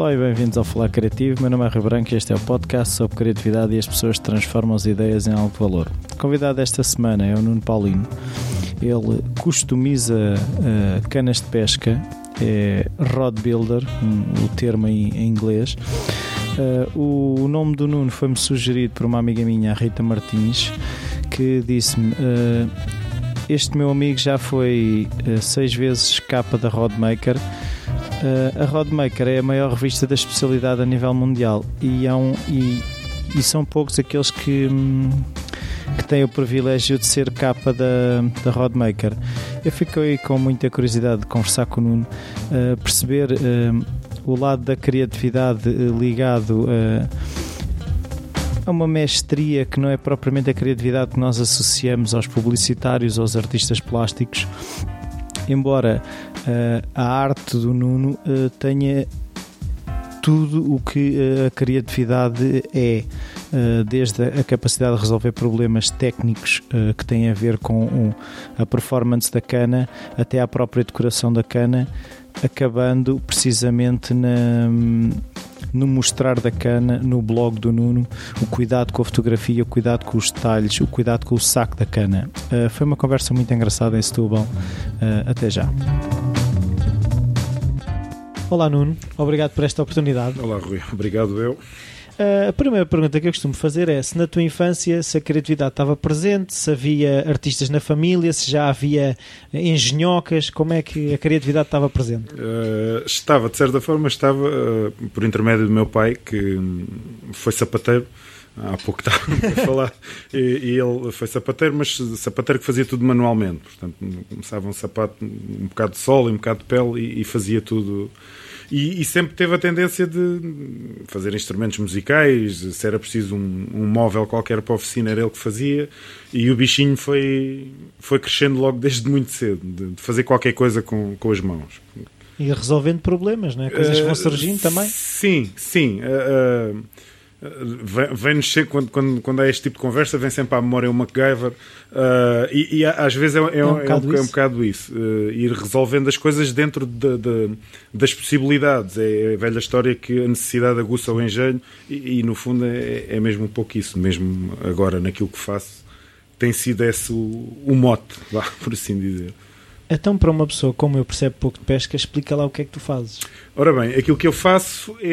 Olá e bem-vindos ao Falar Criativo. Meu nome é Rui Branco e este é o podcast sobre criatividade e as pessoas transformam as ideias em alto valor. O convidado esta semana é o Nuno Paulino. Ele customiza uh, canas de pesca, é rod builder, um, o termo em, em inglês. Uh, o, o, nome do Nuno foi-me sugerido por uma amiga minha, a Rita Martins, que disse-me. Uh, este meu amigo já foi seis vezes capa da Rodmaker a Rodmaker é a maior revista da especialidade a nível mundial e, é um, e, e são poucos aqueles que, hum, que têm o privilégio de ser capa da, da Rodmaker. Eu fiquei com muita curiosidade de conversar com o Nuno, uh, perceber uh, o lado da criatividade ligado a uma mestria que não é propriamente a criatividade que nós associamos aos publicitários, aos artistas plásticos embora uh, a arte do Nuno uh, tenha tudo o que uh, a criatividade é, desde a capacidade de resolver problemas técnicos que têm a ver com a performance da cana até à própria decoração da cana, acabando precisamente na no mostrar da cana, no blog do Nuno, o cuidado com a fotografia, o cuidado com os detalhes, o cuidado com o saco da cana. Foi uma conversa muito engraçada em Setúbal. Até já. Olá Nuno, obrigado por esta oportunidade. Olá Rui, obrigado eu. Uh, a primeira pergunta que eu costumo fazer é se na tua infância se a criatividade estava presente, se havia artistas na família, se já havia engenhocas, como é que a criatividade estava presente? Uh, estava, de certa forma, estava uh, por intermédio do meu pai, que foi sapateiro há pouco estava a falar, e, e, ele foi sapateiro, mas sapateiro que fazia tudo manualmente. Portanto, começava um sapato, um bocado de sol e um bocado de pele e, e fazia tudo e, e, sempre teve a tendência de fazer instrumentos musicais, se era preciso um, um, móvel qualquer para a oficina, era ele que fazia, e o bichinho foi, foi crescendo logo desde muito cedo, de, de fazer qualquer coisa com, com as mãos. E resolvendo problemas, não é? Coisas uh, vão surgindo também? Sim, sim. Uh, uh, vem-nos quando, quando, quando há este tipo de conversa, vem sempre à memória o MacGyver uh, e, e, às vezes é, é, é, um, bocado é um, bocado isso, uh, ir resolvendo as coisas dentro de, de, das possibilidades. É a velha história que a necessidade aguça o engenho e, e no fundo é, é, mesmo um pouco isso, mesmo agora naquilo que faço, tem sido esse o, o mote, por assim dizer. Então, para uma pessoa como eu percebe pouco de pesca, explica lá o que é que tu fazes. Ora bem, aquilo que eu faço é, é,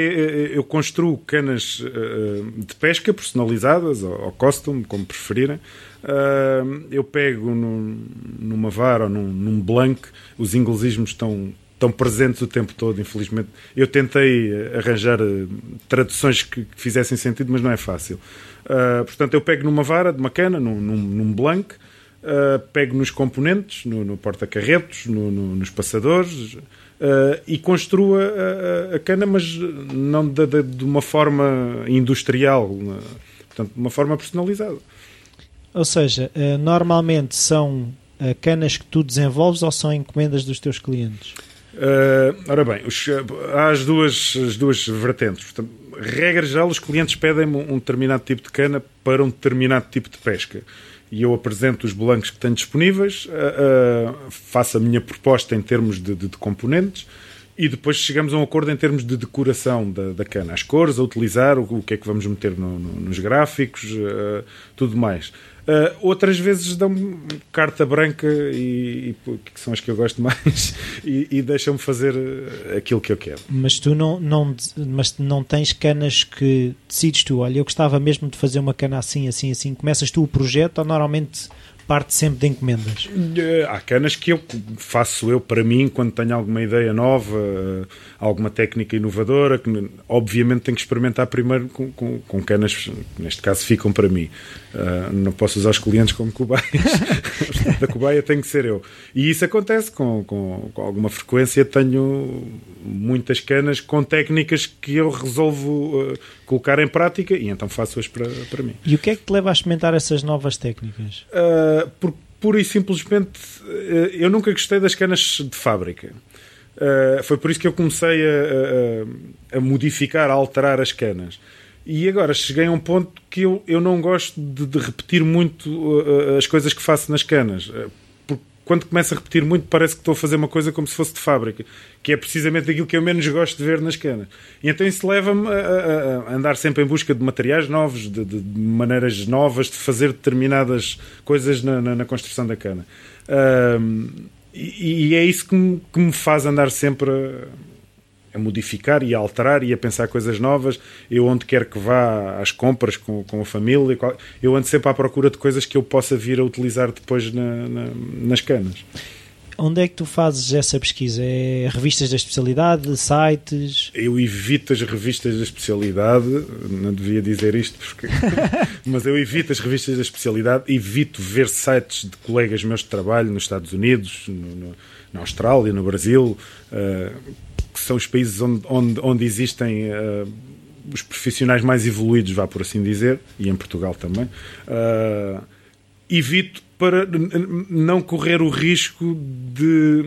é eu construo canas uh, de pesca personalizadas, ou, costume, como preferirem. Uh, eu pego num, numa vara ou num, blank, os inglesismos estão, estão presentes o tempo todo, infelizmente. Eu tentei arranjar traduções que, fizessem sentido, mas não é fácil. Portanto, eu pego numa vara de uma cana, num blank, uh, pego nos componentes, no, no porta-carretos, no, no, nos passadores uh, e construo a, a, cana, mas não de, de, de, uma forma industrial, portanto, de uma forma personalizada. Ou seja, uh, normalmente são canas que tu desenvolves ou são encomendas dos teus clientes? Ora bem, os, há as duas, as duas vertentes. Portanto, regra geral, os clientes pedem um determinado tipo de cana para um determinado tipo de pesca e eu apresento os blancos que tenho disponíveis, uh, uh, faço a minha proposta em termos de, de, de, componentes e depois chegamos a um acordo em termos de decoração da, da cana, as cores a utilizar, o, o que é que vamos meter no, no, nos gráficos, uh, tudo mais. Uh, outras vezes dão-me carta branca e, e, que são as que eu gosto mais e, e deixam-me fazer eh, aquilo que eu quero. Mas tu não, não, mas não tens canas que decides tu, olha, eu gostava mesmo de fazer uma cana assim, assim, assim. Começas tu o projeto ou normalmente parte sempre de encomendas? Eh, há canas que eu faço eu para mim quando tenho alguma ideia nova, eh, alguma técnica inovadora, que obviamente tenho que experimentar primeiro com, com, com canas que neste caso ficam para mim. Uh, não posso usar os clientes como cobaias. da cobaia tem que ser eu. E isso acontece com, com, com, alguma frequência. Tenho muitas canas com técnicas que eu resolvo uh, colocar em prática e então faço-as para, para mim. E o que é que te leva a experimentar essas novas técnicas? Uh, por, pura e simplesmente, eu nunca gostei das canas de fábrica. Uh, foi por isso que eu comecei a, a, a, modificar, a alterar as canas. E agora cheguei a um ponto que eu, eu não gosto de, de repetir muito uh, as coisas que faço nas canas. Quando começo a repetir muito, parece que estou a fazer uma coisa como se fosse de fábrica, que é precisamente aquilo que eu menos gosto de ver nas canas. E então isso leva-me a, a, a, andar sempre em busca de materiais novos, de, de, de maneiras novas de fazer determinadas coisas na, na, na construção da cana. Um, e, e, é isso que me, que me faz andar sempre a modificar e a alterar e a pensar coisas novas. Eu, onde quer que vá às compras com, com a família, eu ando sempre à procura de coisas que eu possa vir a utilizar depois na, na, nas canas. Onde é que tu fazes essa pesquisa? É revistas da especialidade, sites? Eu evito as revistas da especialidade, não devia dizer isto, porque... mas eu evito as revistas da especialidade, evito ver sites de colegas meus de trabalho nos Estados Unidos, no, no, na Austrália, no Brasil, uh, que são os países onde, onde, onde existem uh, os profissionais mais evoluídos, vá por assim dizer, e em Portugal também. Uh, evito para não correr o risco de,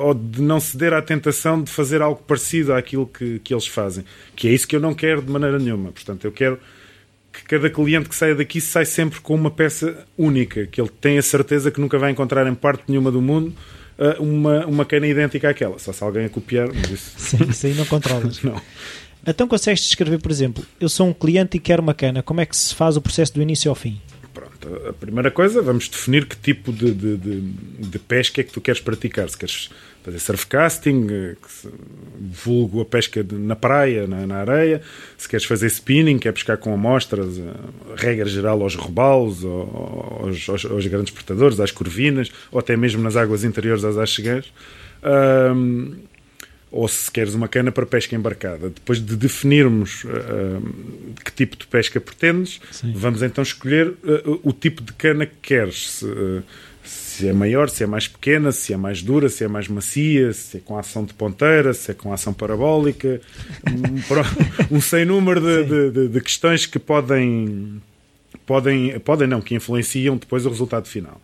ou de não ceder à tentação de fazer algo parecido àquilo que, que eles fazem. Que é isso que eu não quero de maneira nenhuma. Portanto, eu quero que cada cliente que saia daqui sai sempre com uma peça única, que ele tenha certeza que nunca vai encontrar em parte nenhuma do mundo uma, uma cana idêntica àquela. Só se alguém a copiar, mas isso... Sim, isso aí não controlas. não. Então consegues descrever, por exemplo, eu sou um cliente e quero uma cana, como é que se faz o processo do início ao fim? A primeira coisa, vamos definir que tipo de, de, de, de pesca é que tu queres praticar. Se queres fazer surfcasting, eh, vulgo a pesca na praia, na, na, areia, se queres fazer spinning, que é pescar com amostras, eh, regra geral aos robalos, aos, aos, aos, grandes portadores, às corvinas, ou até mesmo nas águas interiores às achegas. Um, ou se queres uma cana para pesca embarcada. Depois de definirmos uh, que tipo de pesca pretendes, Sim. vamos então escolher uh, o tipo de cana que queres. Se, uh, se, é maior, se é mais pequena, se é mais dura, se é mais macia, se é com ação de ponteira, se é com ação parabólica. um, um sem número de, de, de, questões que podem, podem, podem não, que influenciam depois o resultado final.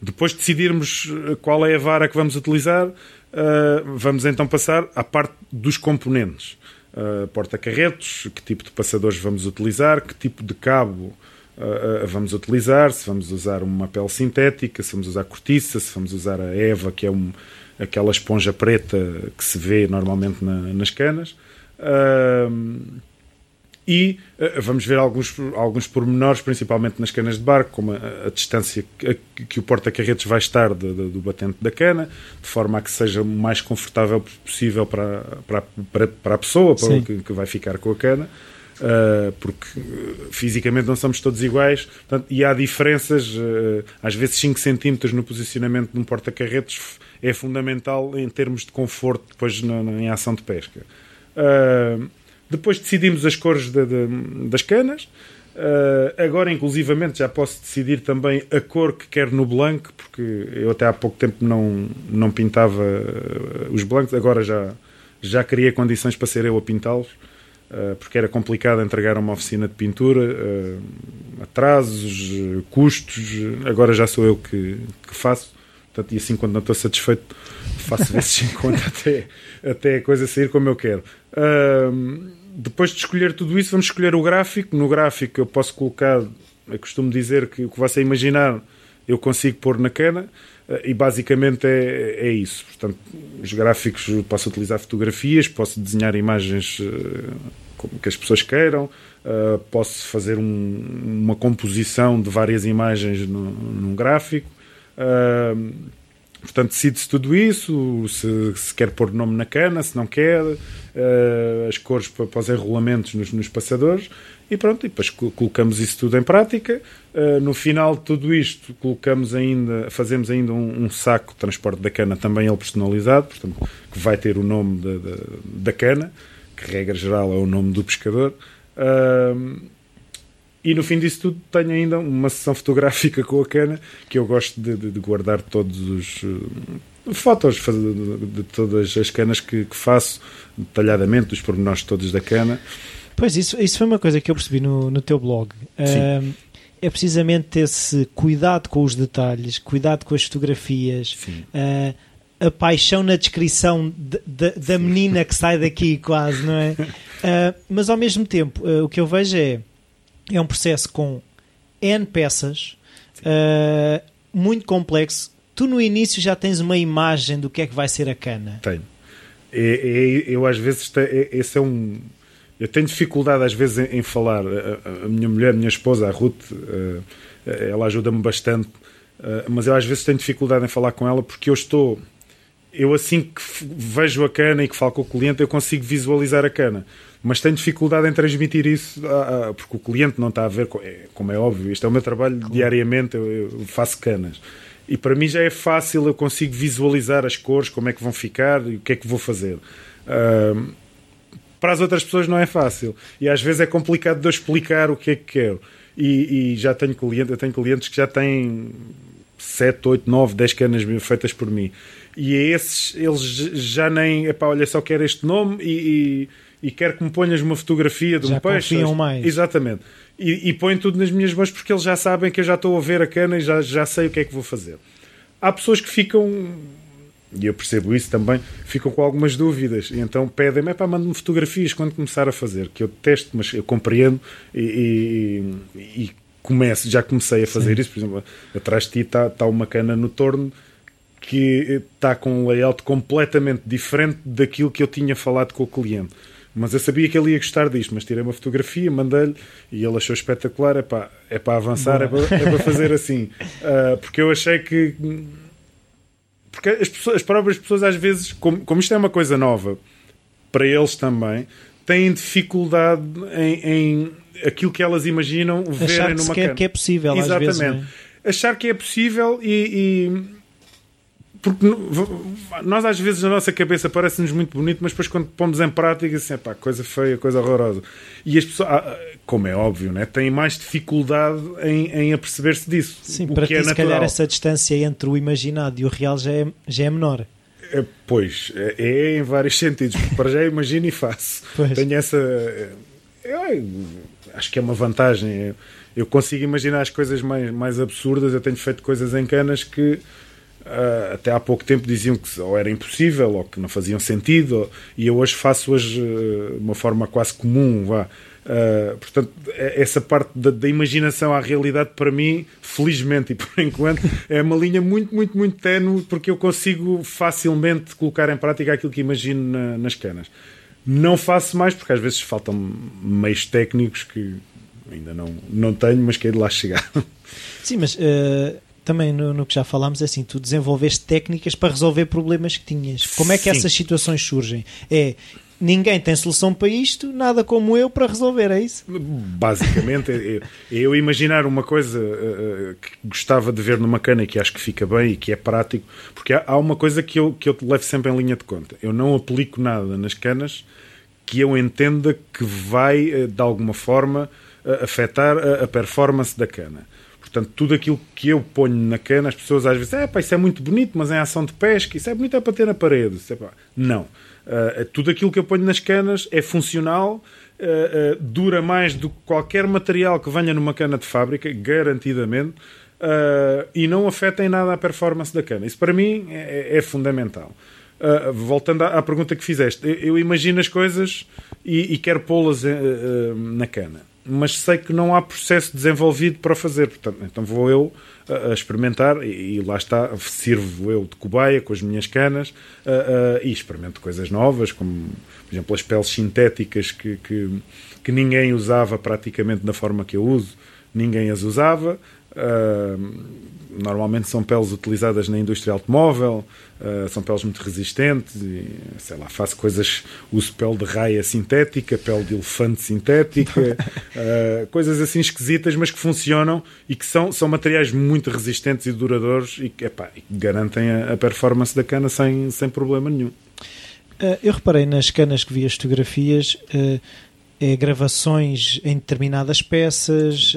Depois de decidirmos qual é a vara que vamos utilizar, Uh, vamos então passar à parte dos componentes. Uh, Porta-carretos, que tipo de passadores vamos utilizar, que tipo de cabo uh, vamos utilizar, se vamos usar uma pele sintética, se vamos usar cortiça, se vamos usar a EVA, que é um, aquela esponja preta que se vê normalmente na, nas canas. Uh, e uh, vamos ver alguns, alguns pormenores, principalmente nas canas de barco, como a, a distância que, a, que o porta-carretos vai estar de, de, do batente da cana, de forma a que seja o mais confortável possível para, para, para, para a pessoa para que, que, vai ficar com a cana. Uh, porque fisicamente não somos todos iguais portanto, e há diferenças, uh, às vezes 5 centímetros no posicionamento de um porta-carretos é fundamental em termos de conforto depois na, na em ação de pesca. Uh, depois decidimos as cores de, de, das canas. Uh, agora, inclusivamente, já posso decidir também a cor que quero no blanco, porque eu até há pouco tempo não, não pintava uh, os blancos, agora já, já criei condições para ser eu a pintá-los, uh, porque era complicado entregar a uma oficina de pintura, atrasos, custos, agora já sou eu que, que faço. Portanto, e assim, quando não estou satisfeito, faço vezes em conta até, até a coisa sair como eu quero. Uh, depois de escolher tudo isso, vamos escolher o gráfico. No gráfico eu posso colocar, eu costumo dizer que o que você imaginar eu consigo pôr na cana eh, e basicamente é, é isso. Portanto, os gráficos posso utilizar fotografias, posso desenhar imagens eh, que as pessoas queiram, eh, posso fazer um, uma composição de várias imagens num gráfico. Portanto, decide-se tudo isso, se, se, quer pôr nome na cana, se não quer, uh, as cores para, para os enrolamentos nos, nos, passadores e pronto, e depois colocamos isso tudo em prática. Uh, no final de tudo isto, colocamos ainda, fazemos ainda um, um, saco de transporte da cana, também ele personalizado, portanto, que vai ter o nome da, da, cana, que regra geral é o nome do pescador. Uh, e no fim disso tudo tenho ainda uma sessão fotográfica com a cana que eu gosto de, de, de guardar todos os uh, fotos de, todas as canas que, que, faço, detalhadamente, dos pormenores todos da cana. Pois, isso, isso foi uma coisa que eu percebi no, no teu blog. Uh, é precisamente esse cuidado com os detalhes, cuidado com as fotografias. Uh, a paixão na descrição de, de, da menina que sai daqui, quase, não é? Uh, mas ao mesmo tempo, uh, o que eu vejo é é um processo com N peças, uh, muito complexo. tu no início já tens uma imagem do que é que vai ser a cana. Tenho. É, é, eu às vezes é, esse é um eu tenho dificuldade às vezes em, em falar a, a, minha mulher, a minha esposa, a Ruth uh, ela ajuda-me bastante uh, mas eu às vezes tenho dificuldade em falar com ela porque eu estou eu assim que vejo a cana e que falo com o cliente eu consigo visualizar a cana mas tenho dificuldade em transmitir isso porque o cliente não está a ver, como é óbvio, isto é o meu trabalho diariamente, eu, eu, faço canas. E para mim já é fácil, eu consigo visualizar as cores, como é que vão ficar e o que é que vou fazer. Uh, para as outras pessoas não é fácil. E às vezes é complicado de eu explicar o que é que quero. E, e já tenho clientes, eu tenho clientes que já têm 7, 8, 9, 10 canas feitas por mim. E a esses, eles já nem, epá, olha, só quero este nome e, e e quer que me ponhas uma fotografia de já um peixe. Confiam mais. Exatamente. E, e põem tudo nas minhas mãos porque eles já sabem que eu já estou a ver a cana e já, já sei o que é que vou fazer. Há pessoas que ficam, e eu percebo isso também, ficam com algumas dúvidas e então pedem-me, para manda-me fotografias quando começar a fazer, que eu testo, mas eu compreendo e, e, e começo, já comecei a fazer Sim. isso. Por exemplo, atrás de ti está, está uma cana no torno que está com um layout completamente diferente daquilo que eu tinha falado com o cliente. Mas eu sabia que ele ia gostar disto, mas tirei uma fotografia, mandei-lhe e ele achou espetacular. É para, é para avançar, é para, é para, fazer assim. Uh, porque eu achei que. Porque as, pessoas, as próprias pessoas, às vezes, como, como isto é uma coisa nova para eles também, têm dificuldade em, em aquilo que elas imaginam verem Achar que numa que é possível, Exatamente. às vezes. É? Achar que é possível e, e porque nós às vezes na nossa cabeça parece-nos muito bonito, mas depois quando pomos em prática, assim, pá, coisa feia, coisa horrorosa. E as pessoas, ah, como é óbvio, né, têm mais dificuldade em, em aperceber-se disso. Sim, para que ti, é se calhar essa distância entre o imaginado e o real já é, já é menor. É, pois, é, é, em vários sentidos. Para já imagino e faço. Pois. Tenho essa. Eu, acho que é uma vantagem. Eu, eu consigo imaginar as coisas mais, mais absurdas. Eu tenho feito coisas em canas que Uh, até há pouco tempo diziam que ou era impossível ou que não faziam sentido, ou, e eu hoje faço hoje uh, uma forma quase comum. Vá. Uh, portanto, é, essa parte da, da, imaginação à realidade, para mim, felizmente e por enquanto, é uma linha muito, muito, muito tenue, porque eu consigo facilmente colocar em prática aquilo que imagino na, nas canas. Não faço mais, porque às vezes faltam meios técnicos que ainda não, não tenho, mas quero lá chegar. Sim, mas uh, também no, no, que já falámos, é assim, tu desenvolveste técnicas para resolver problemas que tinhas. Como é que Sim. essas situações surgem? É ninguém tem solução para isto, nada como eu para resolver, é isso? Basicamente, é, é eu imaginar uma coisa uh, que gostava de ver numa cana e que acho que fica bem e que é prático, porque há, há uma coisa que eu, que eu levo sempre em linha de conta. Eu não aplico nada nas canas que eu entenda que vai, uh, de alguma forma, afetar a, a performance da cana. Portanto, tudo aquilo que eu ponho na cana, as pessoas às vezes, é pá, isso é muito bonito, mas é ação de pesca, isso é bonito é para ter na parede. É, pá. Não. Uh, tudo aquilo que eu ponho nas canas é funcional, uh, uh, dura mais do que qualquer material que venha numa cana de fábrica, garantidamente, e não afeta em nada a performance da cana. Isso para mim é, é fundamental. voltando à, à, pergunta que fizeste, eu, eu imagino as coisas e, e quero pô-las na cana mas sei que não há processo desenvolvido para fazer. Portanto, então vou eu a, experimentar e, e, lá está, sirvo eu de cobaia com as minhas canas e experimento coisas novas, como por exemplo as peles sintéticas que, que, que, ninguém usava praticamente da forma que eu uso, ninguém as usava. Uh, normalmente são peles utilizadas na indústria automóvel, uh, são peles muito resistentes, e, sei lá, faço coisas, uso pele de raia sintética, pele de elefante sintética, uh, coisas assim esquisitas, mas que funcionam e que são, são materiais muito resistentes e duradouros e que epá, garantem a, a, performance da cana sem, sem problema nenhum. Uh, eu reparei nas canas que vi as fotografias, é, gravações em determinadas peças,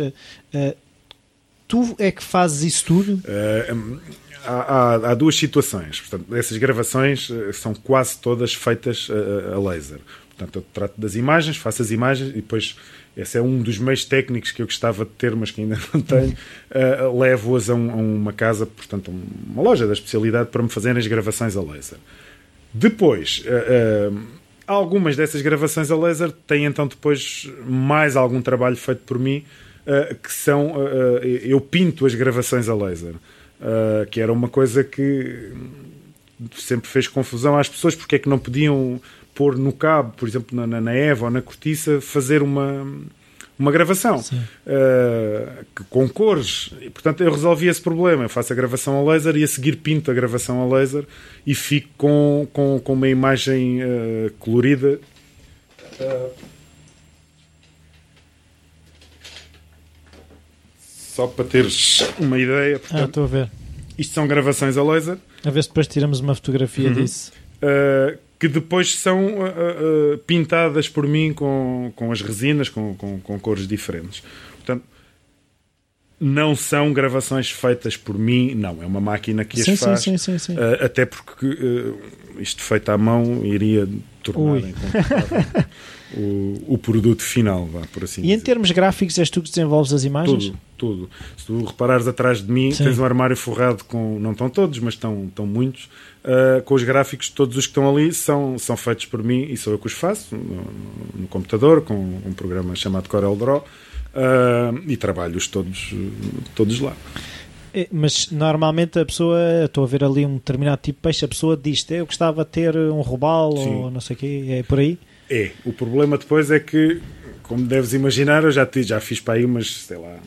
tu é que fazes isso tudo? Uh, há, há, duas situações. Portanto, essas gravações uh, são quase todas feitas a, a, laser. Portanto, eu trato das imagens, faço as imagens e depois esse é um dos meios técnicos que eu gostava de ter, mas que ainda não tenho. Uh, Levo-as a, um, a, uma casa, portanto, uma loja da especialidade para me fazerem as gravações a laser. Depois, algumas dessas gravações a laser têm então depois mais algum trabalho feito por mim uh, que são. Uh, eu pinto as gravações a laser. Uh, que era uma coisa que sempre fez confusão às pessoas, porque é que não podiam pôr no cabo, por exemplo, na, na Eva ou na cortiça, fazer uma, uma gravação uh, com cores. E, portanto, eu resolvi esse problema. Eu faço a gravação a laser e a seguir pinto a gravação a laser e fico com, com, com uma imagem uh, colorida. Uh, só para teres uma ideia. Portanto, ah, estou a ver. Isto são gravações a laser. A ver se depois tiramos uma fotografia uhum. disso. Uh, que depois são uh, uh, pintadas por mim com, com as resinas, com, com, com, cores diferentes. Portanto, não são gravações feitas por mim, não. É uma máquina que sim, as faz. Sim, sim, sim, até porque isto feito à mão iria tornar o, o produto final, vá, por assim E dizer. em termos gráficos, és tu que desenvolves as imagens? Tudo, tudo. Se tu reparares atrás de mim, Sim. tens um armário forrado com, não estão todos, mas estão, estão muitos, uh, com os gráficos, todos os que estão ali são, são feitos por mim e sou eu que os faço, no, no computador, com um programa chamado Corel Draw, uh, e trabalho-os todos, todos lá. É, mas normalmente a pessoa, estou a ver ali um determinado tipo de peixe, a pessoa diz eu gostava de ter um robalo ou não sei o quê, é por aí? É, o problema depois é que, como deves imaginar, eu já, já fiz para aí umas, sei lá,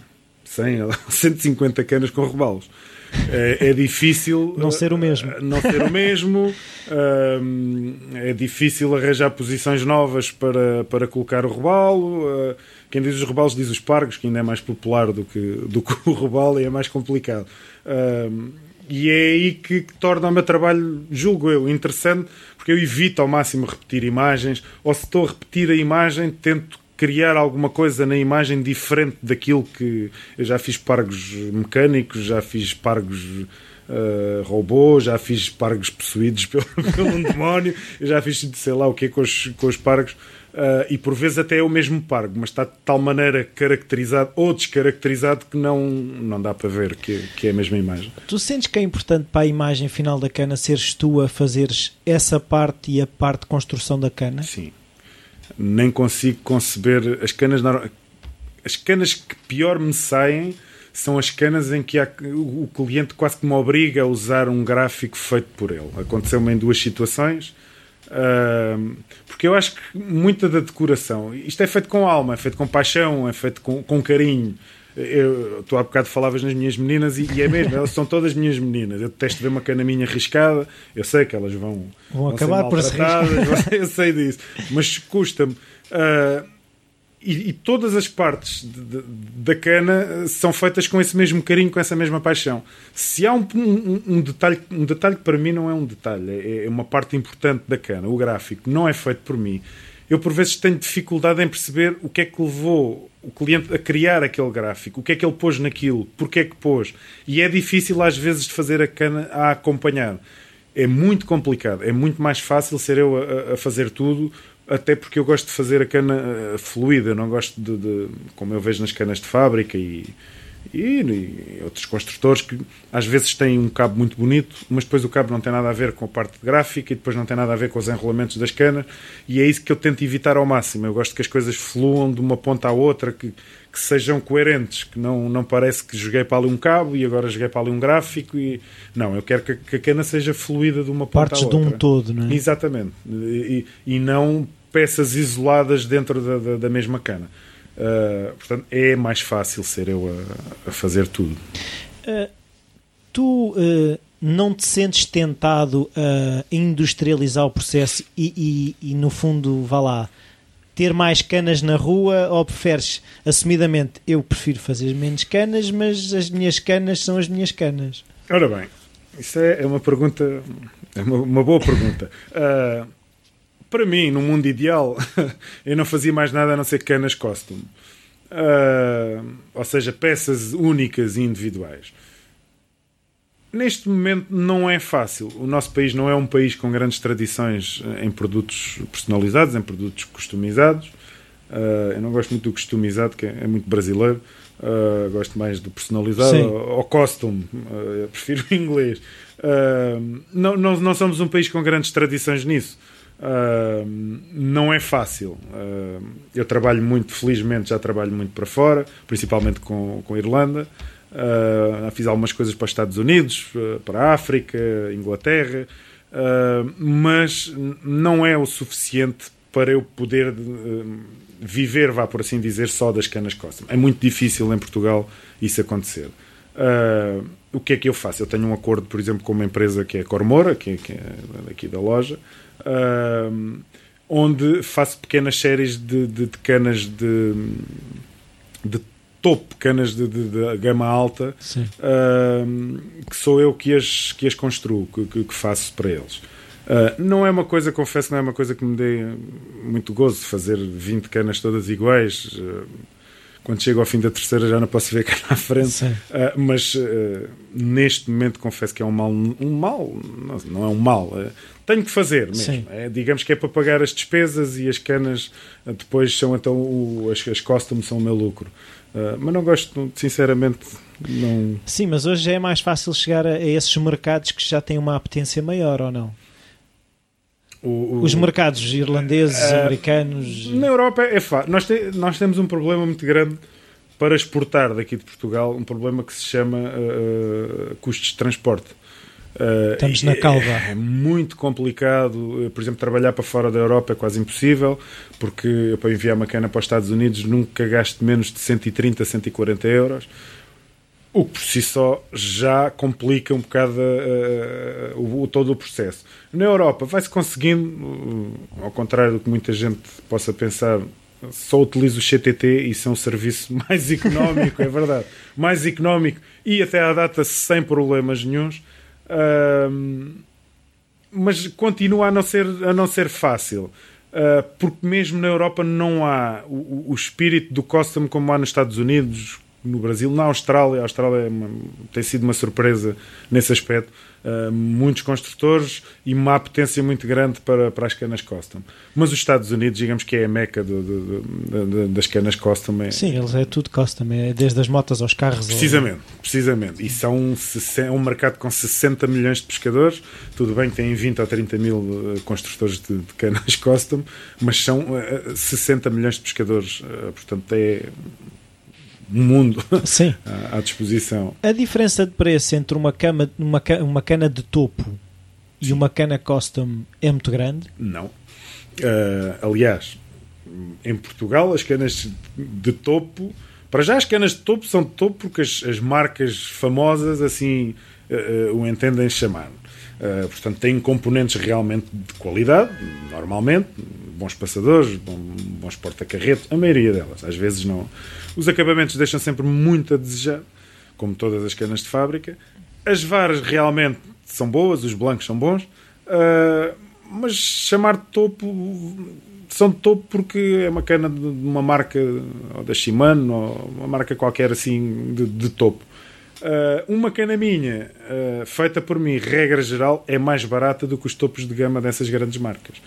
100 ou 150 canas com rebalos. É, é, difícil não ser o mesmo. Uh, não ser o mesmo. Uh, é difícil arranjar posições novas para, para colocar o robalo. Quem diz os rebalos diz os pargos, que ainda é mais popular do que, do que o robalo e é mais complicado. e é aí que torna o meu trabalho, julgo eu, interessante, porque eu evito ao máximo repetir imagens, ou se estou a repetir a imagem, tento criar alguma coisa na imagem diferente daquilo que eu já fiz pargos mecânicos, já fiz pargos uh, robô, já fiz pargos possuídos pelo, pelo demónio, já fiz sei lá o que com os, com os pargos. Uh, e por vezes até é o mesmo pargo, mas está de tal maneira caracterizado ou descaracterizado que não, não dá para ver que, que é a mesma imagem. Tu sentes que é importante para a imagem final da cana seres tu a fazeres essa parte e a parte de construção da cana? Sim nem consigo conceber as canas as canas que pior me saem são as canas em que há, o cliente quase que me obriga a usar um gráfico feito por ele. Aconteceu-me em duas situações. Uh, porque eu acho que muita da decoração, isto é feito com alma, é feito com paixão, é feito com, com carinho. Eu, tu há bocado falavas nas minhas meninas e, e, é mesmo, elas são todas minhas meninas. Eu detesto ver uma cana minha arriscada, eu sei que elas vão, vão, vão acabar por se eu sei disso, mas custa-me. Uh, e, e, todas as partes de, de, da cana são feitas com esse mesmo carinho, com essa mesma paixão. Se há um, um, um detalhe, um detalhe que para mim não é um detalhe, é, é uma parte importante da cana, o gráfico, não é feito por mim eu por vezes tenho dificuldade em perceber o que é que levou o cliente a criar aquele gráfico, o que é que ele pôs naquilo, porque é que pôs. E é difícil às vezes de fazer a cana a acompanhar. É muito complicado, é muito mais fácil ser eu a, a fazer tudo, até porque eu gosto de fazer a cana uh, fluida, não gosto de, de, como eu vejo nas canas de fábrica e e, e, outros construtores que às vezes têm um cabo muito bonito, mas depois o cabo não tem nada a ver com a parte gráfica e depois não tem nada a ver com os enrolamentos das canas, e é isso que eu tento evitar ao máximo. Eu gosto que as coisas fluam de uma ponta à outra, que, que sejam coerentes, que não, não parece que joguei para ali um cabo e agora joguei para ali um gráfico. E, não, eu quero que, que a cana seja fluída de uma ponta Partes de um todo, não é? Exatamente. E, e não peças isoladas dentro da, da, da mesma cana. Uh, portanto, é mais fácil ser eu a, a fazer tudo. Uh, tu uh, não te sentes tentado a industrializar o processo e, e, e, no fundo, vá lá, ter mais canas na rua ou preferes, assumidamente, eu prefiro fazer menos canas, mas as minhas canas são as minhas canas? Ora bem, isso é, é uma pergunta, é uma, uma boa pergunta. Uh, para mim, no mundo ideal, eu não fazia mais nada a não ser canas costume. Uh, ou seja, peças únicas e individuais. Neste momento não é fácil. O nosso país não é um país com grandes tradições em produtos personalizados, em produtos customizados. Uh, eu não gosto muito do customizado, que é muito brasileiro. Uh, gosto mais do personalizado ou costume. Uh, prefiro o inglês. não, não, não somos um país com grandes tradições nisso. Uh, não é fácil. Uh, eu trabalho muito, felizmente, já trabalho muito para fora, principalmente com, com a Irlanda. Uh, fiz algumas coisas para os Estados Unidos, uh, para a África, Inglaterra, uh, mas não é o suficiente para eu poder viver, vá por assim dizer, só das canas custom. É muito difícil em Portugal isso acontecer. o que é que eu faço? Eu tenho um acordo, por exemplo, com uma empresa que é a Cormora, que, é, que é aqui da loja, onde faço pequenas séries de, de, de canas de, de topo, canas de, de, de gama alta, uh, que sou eu que as, que as construo, que, que faço para eles. Uh, não é uma coisa, confesso, não é uma coisa que me dê muito gozo fazer 20 canas todas iguais. Uh, quando chego ao fim da terceira já não posso ver cá na frente. Uh, mas neste momento confesso que é um mal. Um mal? Não, não é um mal. tenho que fazer mesmo. É, digamos que é para pagar as despesas e as canas depois são então o, as, as costumes são o meu lucro. Uh, mas não gosto, sinceramente, não. Sim, mas hoje é mais fácil chegar a, a esses mercados que já têm uma apetência maior ou não? O, o, Os mercados irlandeses, uh, americanos. Na Europa é fácil. Nós, te, nós temos um problema muito grande para exportar daqui de Portugal, um problema que se chama uh, custos de transporte. Uh, Estamos na calva. É, é, muito complicado. Por exemplo, trabalhar para fora da Europa é quase impossível, porque eu, para enviar uma cana para os Estados Unidos nunca gasto menos de 130, 140 euros. O que por si só já complica um bocado uh, o, todo o processo. Na Europa vai-se conseguindo, ao contrário do que muita gente possa pensar, só utilizo o CTT e isso é um serviço mais económico, é verdade, mais económico e até à data sem problemas nenhums mas continua a não ser, a não ser fácil. Uh, porque mesmo na Europa não há o, o, espírito do custom como há nos Estados Unidos, no Brasil, na Austrália. A Austrália é uma, tem sido uma surpresa nesse aspecto. Uh, muitos construtores e uma potência muito grande para, para as canas custom. Mas os Estados Unidos, digamos que é a meca do, do, do, das canas custom. É... Sim, eles é tudo custom, é desde as motas aos carros. Precisamente, ou... precisamente. E são um, um mercado com 60 milhões de pescadores. Tudo bem que tem 20 ou 30 mil eh, construtores de, de canas custom, mas são uh, 60 milhões de pescadores. Uh, portanto, é um mundo Sim. à disposição. A diferença de preço entre uma, cama, uma, uma cana de topo e uma cana custom é muito grande? Não. Uh, aliás, em Portugal, as canas de topo. Para já, as canas de topo são de topo porque as, as marcas famosas assim uh, uh, o entendem chamar. Uh, portanto, têm componentes realmente de qualidade, normalmente, bons passadores, bons porta-carretos, a maioria delas. Às vezes não. Os acabamentos deixam sempre muito a desejar, como todas as canas de fábrica. As varas realmente são boas, os blancos são bons, uh, mas chamar de topo são de topo porque é uma cana de uma marca ou da Shimano ou uma marca qualquer assim de, de topo. Uh, uma cana minha, uh, feita por mim, regra geral, é mais barata do que os topos de gama dessas grandes marcas.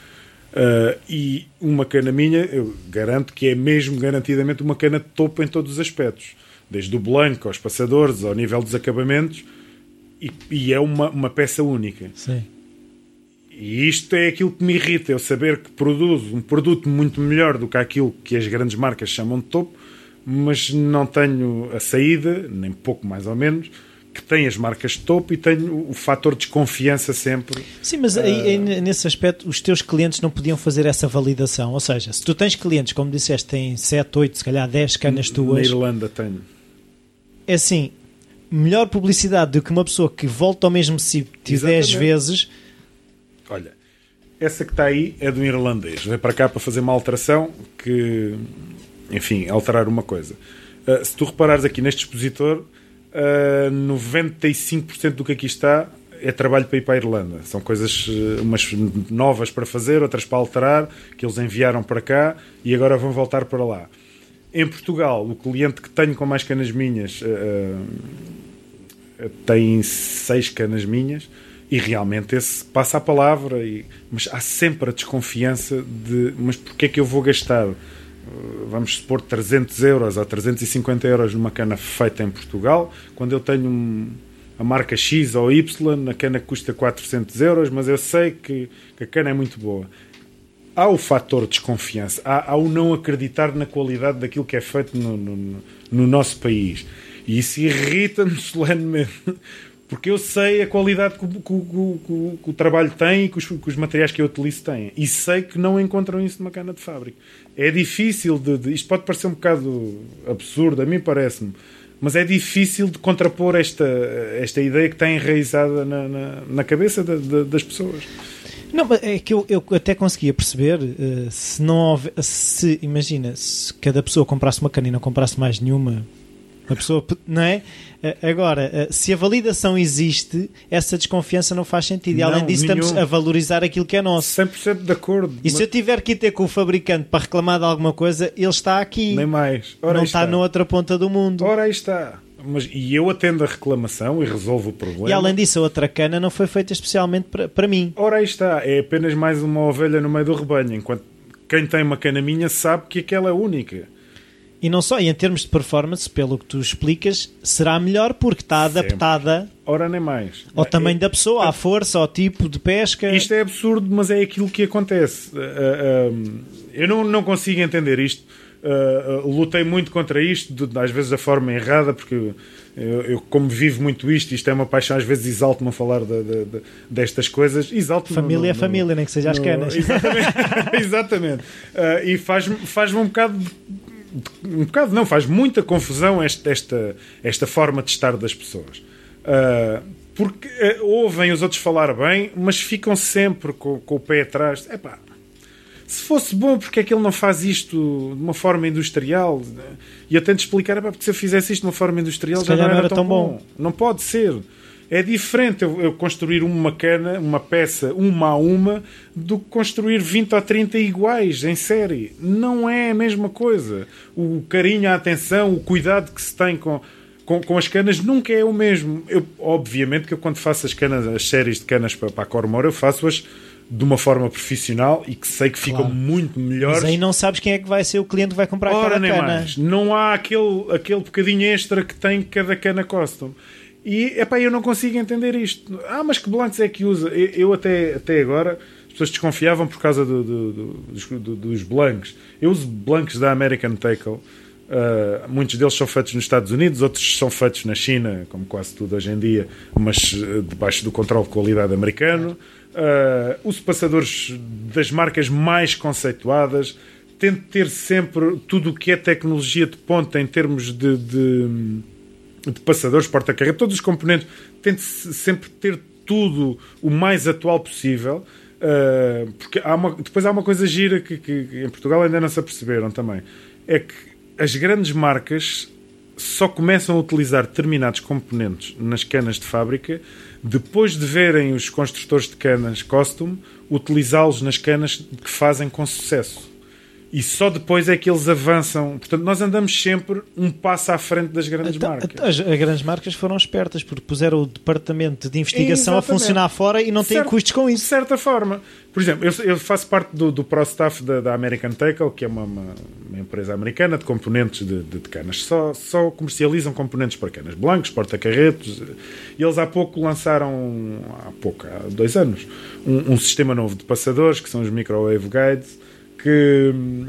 Uh, e uma cana minha, eu garanto que é mesmo garantidamente uma cana de topo em todos os aspectos, desde o blanco aos passadores, ao nível dos acabamentos, e, e é uma, uma peça única. Sim. E isto é aquilo que me irrita, eu saber que produzo um produto muito melhor do que aquilo que as grandes marcas chamam de topo, mas não tenho a saída, nem pouco mais ou menos, que tem as marcas de topo e tenho o fator de desconfiança sempre. Sim, mas uh... aí, nesse aspecto os teus clientes não podiam fazer essa validação. Ou seja, se tu tens clientes, como disseste, têm 7, 8, se calhar 10 canas tuas. Na Irlanda tenho. É assim, melhor publicidade do que uma pessoa que volta ao mesmo sítio 10 vezes. Olha, essa que está aí é do irlandês. Veio para cá para fazer uma alteração que enfim, alterar uma coisa. Uh, se tu reparares aqui neste expositor, uh, ah, 95% do que aqui está é trabalho para ir para a Irlanda. São coisas uh, umas novas para fazer, outras para alterar, que eles enviaram para cá e agora vão voltar para lá. Em Portugal, o cliente que tenho com mais canas minhas uh, tem seis canas minhas e realmente esse passa a palavra, e, mas há sempre a desconfiança de mas porquê é que eu vou gastar vamos supor 300 euros ou 350 euros numa cana feita em Portugal, quando eu tenho um, a marca X ou Y, a cana custa 400 euros, mas eu sei que, que a cana é muito boa. Há o fator de desconfiança, há, há, o não acreditar na qualidade daquilo que é feito no, no, no nosso país. E isso irrita-me solenemente. Porque eu sei a qualidade que que, que, que o trabalho tem e que os, que os, materiais que eu utilizo têm. E sei que não encontram isso numa cana de fábrica. É difícil de, de Isto pode parecer um bocado absurdo, a mim parece-me. Mas é difícil de contrapor esta, esta ideia que está enraizada na, na, na cabeça de, de, das pessoas. Não, é que eu, eu até conseguia perceber uh, se não houve, se imagina, se cada pessoa comprasse uma cana e não comprasse mais nenhuma, a pessoa, não é? Agora, se a validação existe, essa desconfiança não faz sentido. E além disso, nenhum. estamos a valorizar aquilo que é nosso. 100% de acordo. E mas... se eu tiver que ir ter com o fabricante para reclamar de alguma coisa, ele está aqui. Nem mais. Ora não está, está na outra ponta do mundo. Ora, aí está. Mas, e eu atendo a reclamação e resolvo o problema. E além disso, a outra cana não foi feita especialmente para, para mim. Ora, aí está. É apenas mais uma ovelha no meio do rebanho. Enquanto quem tem uma cana minha sabe que aquela é única. E não só, e em termos de performance, pelo que tu explicas, será melhor porque está adaptada Ora, nem mais. ao tamanho é, da pessoa, é, à força, ao tipo de pesca. Isto é absurdo, mas é aquilo que acontece. Uh, uh, eu não, não consigo entender isto. Uh, lutei muito contra isto, às vezes da forma errada, porque eu, eu, como vivo muito isto, isto é uma paixão, às vezes exalto-me a falar de, de, de, destas coisas. Exalto família no, no, é família, nem que seja as canas. Exatamente. exatamente. e faz-me faz um bocado um bocado não, faz muita confusão esta, esta, esta forma de estar das pessoas. Uh, porque uh, ouvem os outros falar bem, mas ficam sempre com, com o pé atrás. Epá, se fosse bom, porque é que ele não faz isto de uma forma industrial? E eu tento explicar, epá, porque se eu fizesse isto de uma forma industrial se já não era, não era tão, bom. bom. Não pode ser. É diferente eu, eu, construir uma cana, uma peça, uma a uma, do que construir 20 ou 30 iguais em série. Não é a mesma coisa. O carinho, a atenção, o cuidado que se tem com, com, com as canas nunca é o mesmo. Eu, obviamente que eu quando faço as canas, as séries de canas para, para a Cormor, eu faço-as de uma forma profissional e que sei que ficam claro. muito melhores. Mas aí não sabes quem é que vai ser o cliente que vai comprar Ora, aquela cana. Mais. Não há aquele, aquele bocadinho extra que tem cada cana custom. E epá, eu não consigo entender isto. Ah, mas que blancos é que usa? Eu, eu até, até agora as pessoas desconfiavam por causa do, do, do, dos blancos. Eu uso blancos da American Tackle. Uh, muitos deles são feitos nos Estados Unidos, outros são feitos na China, como quase tudo hoje em dia, mas uh, debaixo do controle de qualidade americano. Uh, uso passadores das marcas mais conceituadas. Tento ter sempre tudo o que é tecnologia de ponta em termos de, de de passadores, porta-carreira, todos os componentes, tente sempre ter tudo o mais atual possível. Uh, porque há uma, depois há uma coisa gira que, que, em Portugal ainda não se aperceberam também: é que as grandes marcas só começam a utilizar determinados componentes nas canas de fábrica depois de verem os construtores de canas costume utilizá-los nas canas que fazem com sucesso e só depois é que eles avançam. Portanto, nós andamos sempre um passo à frente das grandes então, marcas. As, as, grandes marcas foram espertas porque puseram o departamento de investigação Exatamente. a funcionar fora e não têm custos com isso. De certa forma. Por exemplo, eu, eu faço parte do, do Pro Staff da, da American Tackle, que é uma, uma, uma, empresa americana de componentes de, de, de, canas. Só, só comercializam componentes para canas blancos, porta-carretos. E eles há pouco lançaram, há pouco, há dois anos, um, um sistema novo de passadores, que são os Microwave Guides que hum,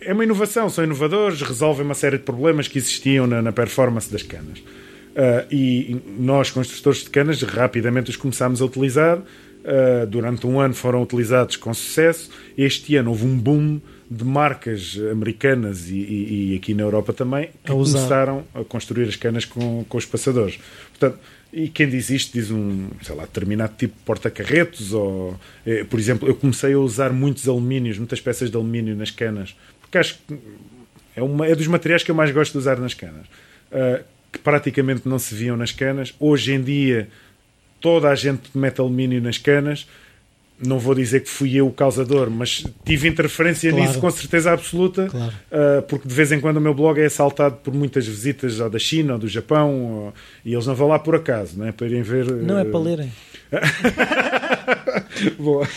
é uma inovação, são inovadores, resolvem uma série de problemas que existiam na, na performance das canas. Uh, e nós, construtores de canas, rapidamente os começámos a utilizar. Uh, durante um ano foram utilizados com sucesso. Este ano houve um boom de marcas americanas e, e, e aqui na Europa também que começaram a construir as canas com, com os passadores. Portanto, e quem diz isto diz um, sei lá, determinado tipo de porta-carretos, ou, eh, por exemplo, eu comecei a usar muitos alumínios, muitas peças de alumínio nas canas, porque acho que é, uma, é dos materiais que eu mais gosto de usar nas canas, uh, que praticamente não se viam nas canas. Hoje em dia, toda a gente mete alumínio nas canas, não vou dizer que fui eu o causador, mas tive interferência claro. nisso com certeza absoluta, claro. uh, porque de vez em quando o meu blog é assaltado por muitas visitas ou da China ou do Japão, ou, e eles não vão lá por acaso, não é? para irem ver. Não uh... é para lerem. Boa.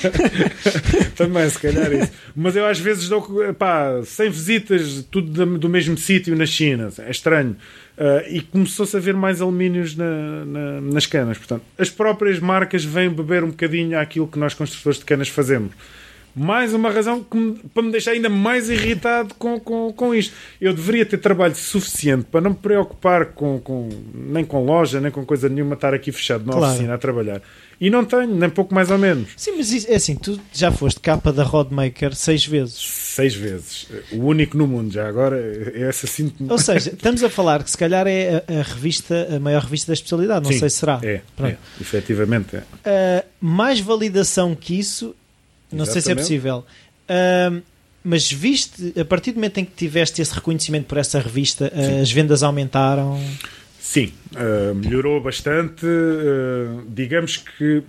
Também, se calhar isso. Mas eu às vezes dou pá, 100 visitas, tudo do mesmo sítio na China. É estranho. Uh, e começou-se a ver mais alumínios na, na, nas canas. Portanto, as próprias marcas vêm beber um bocadinho àquilo que nós construtores de canas fazemos. mais uma razão que me, para me deixar ainda mais irritado com, com, com isto. Eu deveria ter trabalho suficiente para não me preocupar com, com nem com loja, nem com coisa nenhuma, estar aqui fechado na claro. oficina a trabalhar. E não tenho, nem pouco mais ou menos. Sim, mas isso, é assim, tu já foste capa da Rodmaker seis vezes. Seis vezes. O único no mundo, já agora, é essa sim. Ou seja, estamos a falar que se calhar é a, a revista, a maior revista da especialidade, não sim, sei se será. É, é, efetivamente é. Uh, mais validação que isso, não Exatamente. sei se é possível. Uh, mas viste, a partir do momento em que tiveste esse reconhecimento por essa revista, uh, as vendas aumentaram? Sim, uh, melhorou bastante. Uh, digamos que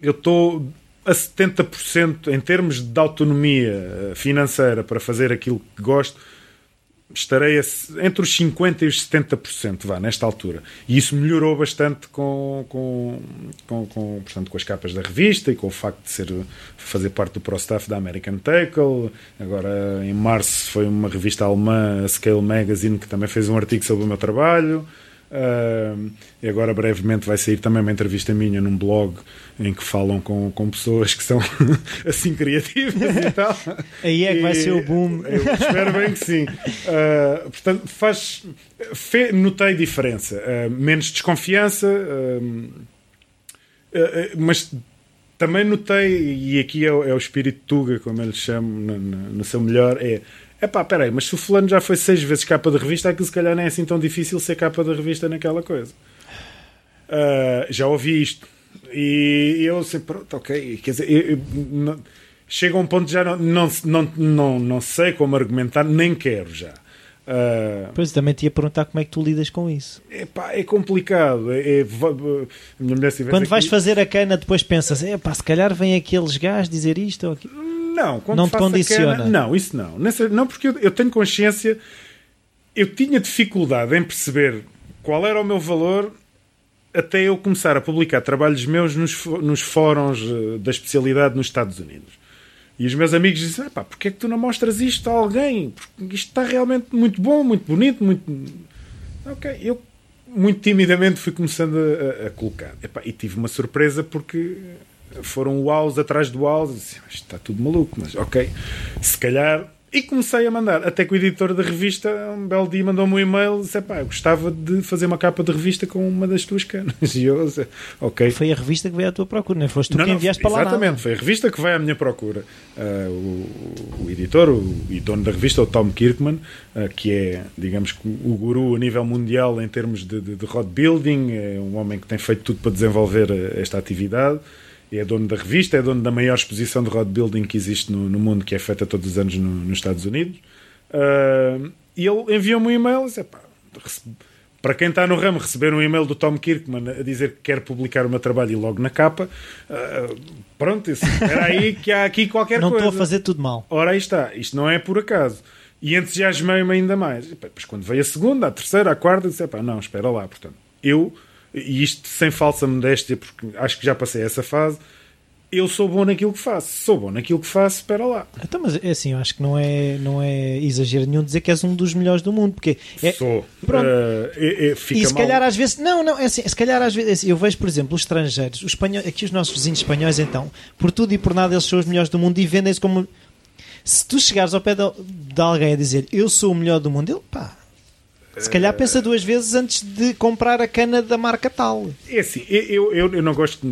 eu estou a 70% em termos de autonomia financeira para fazer aquilo que gosto estarei entre os 50% e os 70%, vá, nesta altura. E isso melhorou bastante com, com, com, com, portanto, com as capas da revista e com o facto de ser, fazer parte do Pro Staff da American Tackle. Agora, em março, foi uma revista alemã, a Scale Magazine, que também fez um artigo sobre o meu trabalho. Uh, e agora brevemente vai sair também uma entrevista minha num blog em que falam com, com pessoas que são assim criativas e tal. Aí é que e, vai ser o boom. Espero bem que sim. Uh, portanto, faz. Fe, notei diferença. Uh, menos desconfiança, mas também notei, e aqui é o, é o espírito Tuga, como eu lhe chamo, no, no, no seu melhor, é é pá, peraí, mas se o fulano já foi seis vezes capa de revista, aquilo se calhar não é assim tão difícil ser capa de revista naquela coisa. Uh, já ouvi isto. E eu sei, pronto, ok. Quer dizer, eu, eu, não, chega a um ponto já não, não, não, não, não sei como argumentar, nem quero já. Uh, pois também te ia perguntar como é que tu lidas com isso. É pá, é complicado. É, é, Quando vais fazer a cana, depois pensas, é pá, se calhar vem aqueles gajos dizer isto ou aquilo. Não, quando não te condiciona. Cana, não, isso não. Não, porque eu, eu tenho consciência. Eu tinha dificuldade em perceber qual era o meu valor até eu começar a publicar trabalhos meus nos, nos fóruns eh, da especialidade nos Estados Unidos. E os meus amigos dizem: pá, porque é que tu não mostras isto a alguém? Porque isto está realmente muito bom, muito bonito, muito. Ok, eu muito timidamente fui começando a, a colocar. Epá, e tive uma surpresa porque foram wows atrás do wows. Isto está tudo maluco, mas ok. Se calhar. E comecei a mandar. Até que o editor da revista, um belo dia, mandou-me um e-mail e disse: pá, eu gostava de fazer uma capa de revista com uma das tuas canas. E eu disse: ok. Foi a revista que veio à tua procura, não é? Foste tu não, que enviaste não, para lá. Exatamente, foi a revista que veio à minha procura. Uh, o, o, editor o, e dono da revista, o Tom Kirkman, uh, que é, digamos, o guru a nível mundial em termos de, de, de road building, é um homem que tem feito tudo para desenvolver esta atividade é dono da revista, é dono da maior exposição de road building que existe no, no mundo, que é feita todos os anos no, nos Estados Unidos. Uh, e ele enviou-me um e-mail disse: para quem está no ramo, receber um e-mail do Tom Kirkman a dizer que quer publicar o meu trabalho e logo na capa, uh, pronto, espera aí que há aqui qualquer não coisa. Não estou a fazer tudo mal. Ora, aí está, isto não é por acaso. E entusiasmei-me ainda mais. E, depois, quando veio a segunda, a terceira, a quarta, disse: não, espera lá. Portanto, eu e isto sem falsa modéstia, porque acho que já passei essa fase. Eu sou bom naquilo que faço. Sou bom naquilo que faço, espera lá. Então, mas é assim, eu acho que não é, não é exagero nenhum dizer que és um dos melhores do mundo, porque é, sou. Pronto. Uh, é, é, e se mal. calhar às vezes, não, não, é assim, se calhar às vezes, é assim, eu vejo, por exemplo, os estrangeiros, os espanhóis, aqui os nossos vizinhos espanhóis, então, por tudo e por nada, eles são os melhores do mundo e vendem-se como. Se tu chegares ao pé de, de alguém a dizer eu sou o melhor do mundo, ele pá, se calhar pensa duas vezes antes de comprar a cana da marca tal. É assim, eu, eu, eu não gosto.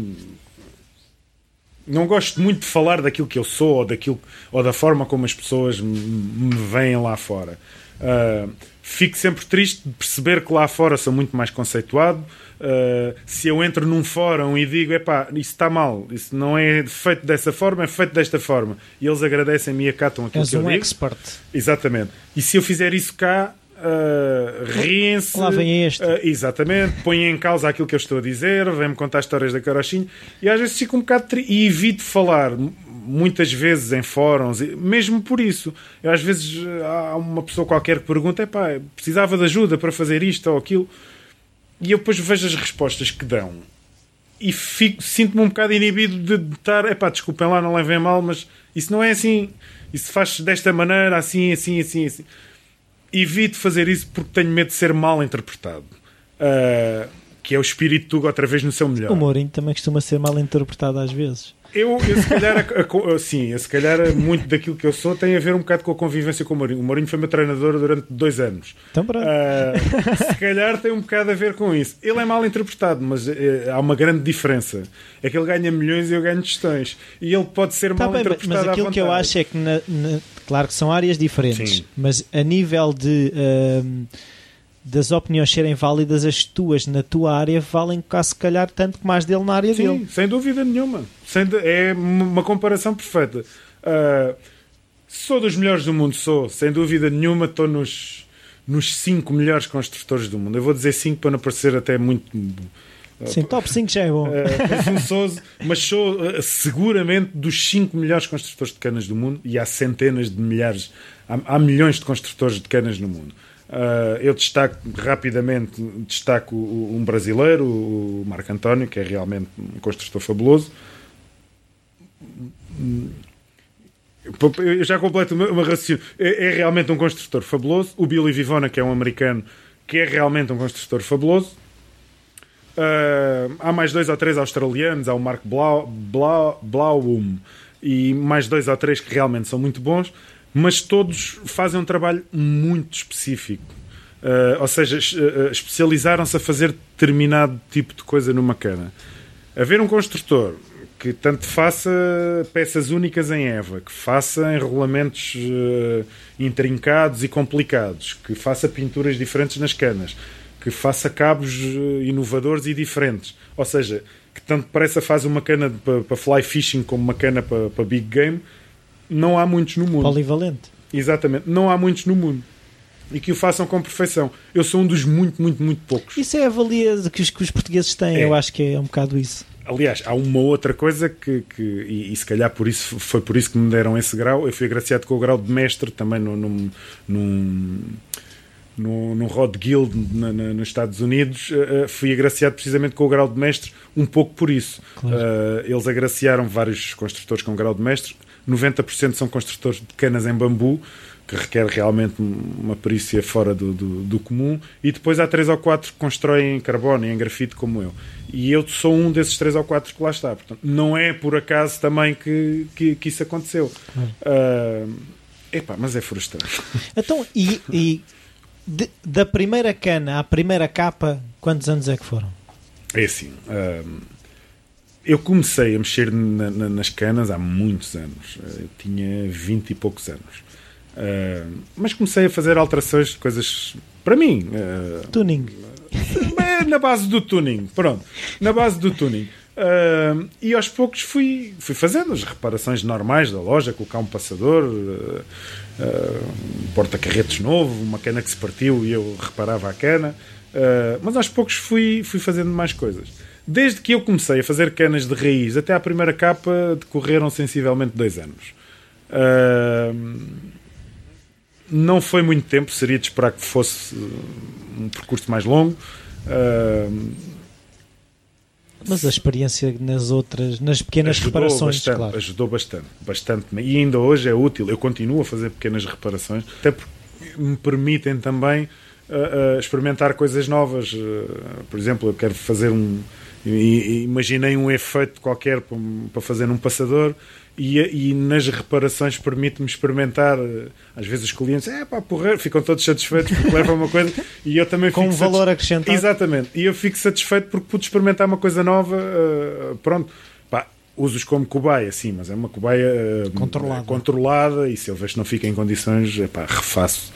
Não gosto muito de falar daquilo que eu sou ou, daquilo, ou da forma como as pessoas me veem lá fora. Uh, fico sempre triste de perceber que lá fora sou muito mais conceituado. Uh, se eu entro num fórum e digo, epá, isso está mal, isso não é feito dessa forma, é feito desta forma, e eles agradecem-me e acatam aquilo És que eu um digo. expert. Exatamente. E se eu fizer isso cá, Uh, riem-se. Lá vem este. Uh, exatamente, põe em causa aquilo que eu estou a dizer, vem-me contar histórias da carochinha e às vezes fico um bocado. Tri... E evito falar muitas vezes em fóruns, mesmo por isso. Eu, às vezes há uma pessoa qualquer que pergunta: pá, precisava de ajuda para fazer isto ou aquilo, e eu depois vejo as respostas que dão e sinto-me um bocado inibido de estar, é pá, desculpem lá, não levem mal, mas isso não é assim, isso faz desta maneira, assim, assim, assim, assim evito fazer isso porque tenho medo de ser mal interpretado. Uh, que é o espírito Tuga outra vez no seu melhor. O Mourinho também costuma ser mal interpretado às vezes. Eu, eu se calhar, a, a, sim, se calhar muito daquilo que eu sou tem a ver um bocado com a convivência com o Mourinho. O Mourinho foi meu treinador durante dois anos. Então, uh, se calhar tem um bocado a ver com isso. Ele é mal interpretado, mas uh, há uma grande diferença. É que ele ganha milhões e eu ganho gestões. E ele pode ser tá mal bem, interpretado. Mas aquilo que eu acho é que, na, na, claro que são áreas diferentes, sim. mas a nível de. Uh, das opiniões serem válidas, as tuas na tua área valem cá se calhar tanto que mais dele na área Sim, dele. sem dúvida nenhuma. Sem de... É uma comparação perfeita. Uh, sou dos melhores do mundo, sou. Sem dúvida nenhuma, estou nos, nos cinco melhores construtores do mundo. Eu vou dizer cinco para não parecer até muito. Sim, top 5 já é bom. Uh, mas sou uh, seguramente dos 5 melhores construtores de canas do mundo e há centenas de milhares, há, há milhões de construtores de canas no mundo. Uh, eu destaco rapidamente destaco um brasileiro, o Marco António, que é realmente um construtor fabuloso. Eu já completo uma raciocínio. É, é, realmente um construtor fabuloso. O Billy Vivona, que é um americano, que é realmente um construtor fabuloso. Uh, há mais dois ou três australianos. Há o Mark Blau, Blau, Blauum e mais dois ou três que realmente são muito bons mas todos fazem um trabalho muito específico. Uh, ou seja, uh, especializaram-se a fazer determinado tipo de coisa numa cana. Haver um construtor que tanto faça peças únicas em EVA, que faça enrolamentos uh, intrincados e complicados, que faça pinturas diferentes nas canas, que faça cabos inovadores e diferentes. Ou seja, que tanto parece faz uma cana para, para fly fishing como uma cana para, para big game, não há muitos no mundo. Polivalente. Exatamente, não há muitos no mundo. E que o façam com perfeição. Eu sou um dos muito, muito, muito poucos. Isso é a valia que os, que os portugueses têm, é. eu acho que é um bocado isso. Aliás, há uma outra coisa que, que e, e, se calhar por isso, foi por isso que me deram esse grau. Eu fui agraciado com o grau de mestre também num, num, num, no, no Rod Guild na, na, nos Estados Unidos. Uh, fui agraciado precisamente com o grau de mestre, um pouco por isso. Claro. Uh, eles agraciaram vários construtores com o grau de mestre 90% são construtores de canas em bambu, que requer realmente uma perícia fora do, do, do, comum, e depois há três ou quatro que constroem em carbono e em grafite como eu. E eu sou um desses três ou quatro que lá está. Portanto, não é por acaso também que, que, que isso aconteceu. Uh, epá, mas é frustrante. Então, e, e de, da primeira cana à primeira capa, quantos anos é que foram? É assim. Uh, eu comecei a mexer na, na, nas canas há muitos anos. Eu tinha 20 e poucos anos. Uh, mas comecei a fazer alterações, coisas para mim. Uh, tuning. na base do tuning, pronto. Na base do tuning. Uh, e aos poucos fui, fui fazendo as reparações normais da loja, colocar um passador, uh, um porta-carretos novo, uma cana que se partiu e eu reparava a cana. mas aos poucos fui, fui fazendo mais coisas. Desde que eu comecei a fazer canas de raiz até à primeira capa, decorreram sensivelmente dois anos. Uh, não foi muito tempo, seria de esperar que fosse um percurso mais longo. Uh, mas a experiência nas outras, nas pequenas reparações, bastante, claro. Ajudou bastante, bastante. E ainda hoje é útil. Eu continuo a fazer pequenas reparações, até porque me permitem também uh, uh, experimentar coisas novas. Uh, por exemplo, eu quero fazer um, imaginei um efeito qualquer para fazer num passador e, e nas reparações permite-me experimentar. Às vezes os clientes, é pá, porra, ficam todos satisfeitos porque levam uma coisa e eu também Com um valor acrescentado. Exatamente, e eu fico satisfeito porque pude experimentar uma coisa nova. Uh, pronto, pá, uso-os como cobaia, sim, mas é uma cobaia uh, controlada. controlada e se eu vejo que não fica em condições, epá, refaço.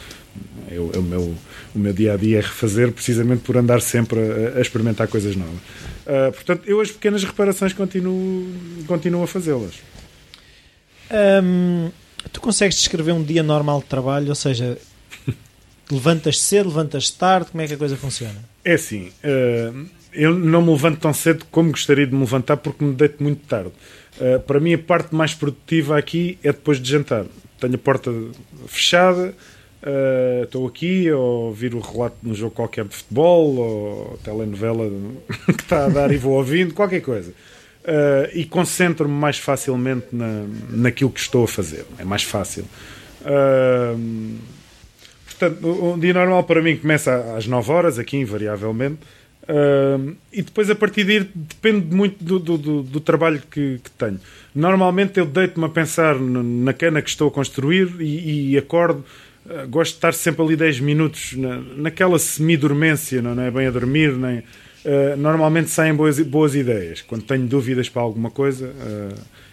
Eu, é o, meu, o meu dia a dia é refazer precisamente por andar sempre a, a experimentar coisas novas. Uh, portanto, eu as pequenas reparações continuo, continuo a fazê-las. Tu consegues descrever um dia normal de trabalho? Ou seja, levantas cedo, levantas tarde? Como é que a coisa funciona? É assim, uh, eu não me levanto tão cedo como gostaria de me levantar porque me deito muito tarde. Uh, para mim, a parte mais produtiva aqui é depois de jantar. Tenho a porta fechada, Uh, estou aqui a ouvir o relato de um jogo qualquer de futebol ou telenovela que está a dar e vou ouvindo, qualquer coisa. Uh, e concentro-me mais facilmente na, naquilo que estou a fazer. É mais fácil. Uh, portanto, um dia normal para mim começa às 9 horas, aqui invariavelmente. Uh, e depois a partir daí depende muito do, do, do, do trabalho que, que, tenho. Normalmente eu deito-me a pensar na cana que estou a construir e, e acordo. Gosto de estar sempre ali 10 minutos na, naquela semi-dormência, não é bem a dormir, nem. Uh, normalmente saem boas, boas ideias. Quando tenho dúvidas para alguma coisa,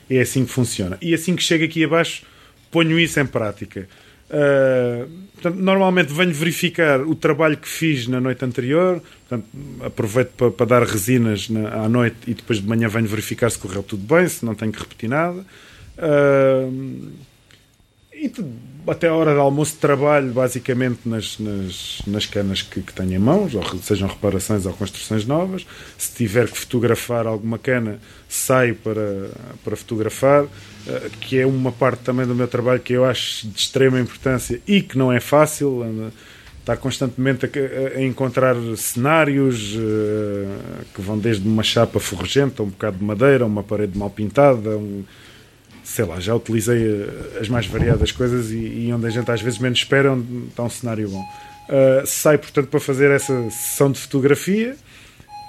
é assim que funciona. E assim que chego aqui abaixo, ponho isso em prática. Uh, portanto, normalmente venho verificar o trabalho que fiz na noite anterior, portanto, aproveito para, para dar resinas na, à noite e depois de manhã venho verificar se correu tudo bem, se não tenho que repetir nada. Uh, e até a hora de almoço trabalho basicamente nas, nas, nas canas que, que tenho em mãos, ou sejam reparações ou construções novas. Se tiver que fotografar alguma cana, saio para, para fotografar, eh, que é uma parte também do meu trabalho que eu acho de extrema importância e que não é fácil. Estar constantemente a, a encontrar cenários uh, que vão desde uma chapa ferrugenta, um bocado de madeira, uma parede mal pintada, um, sei lá, já utilizei eh, as mais variadas coisas e, e, onde a gente às vezes menos espera, onde está um cenário bom. Uh, sai, portanto, para fazer essa sessão de fotografia.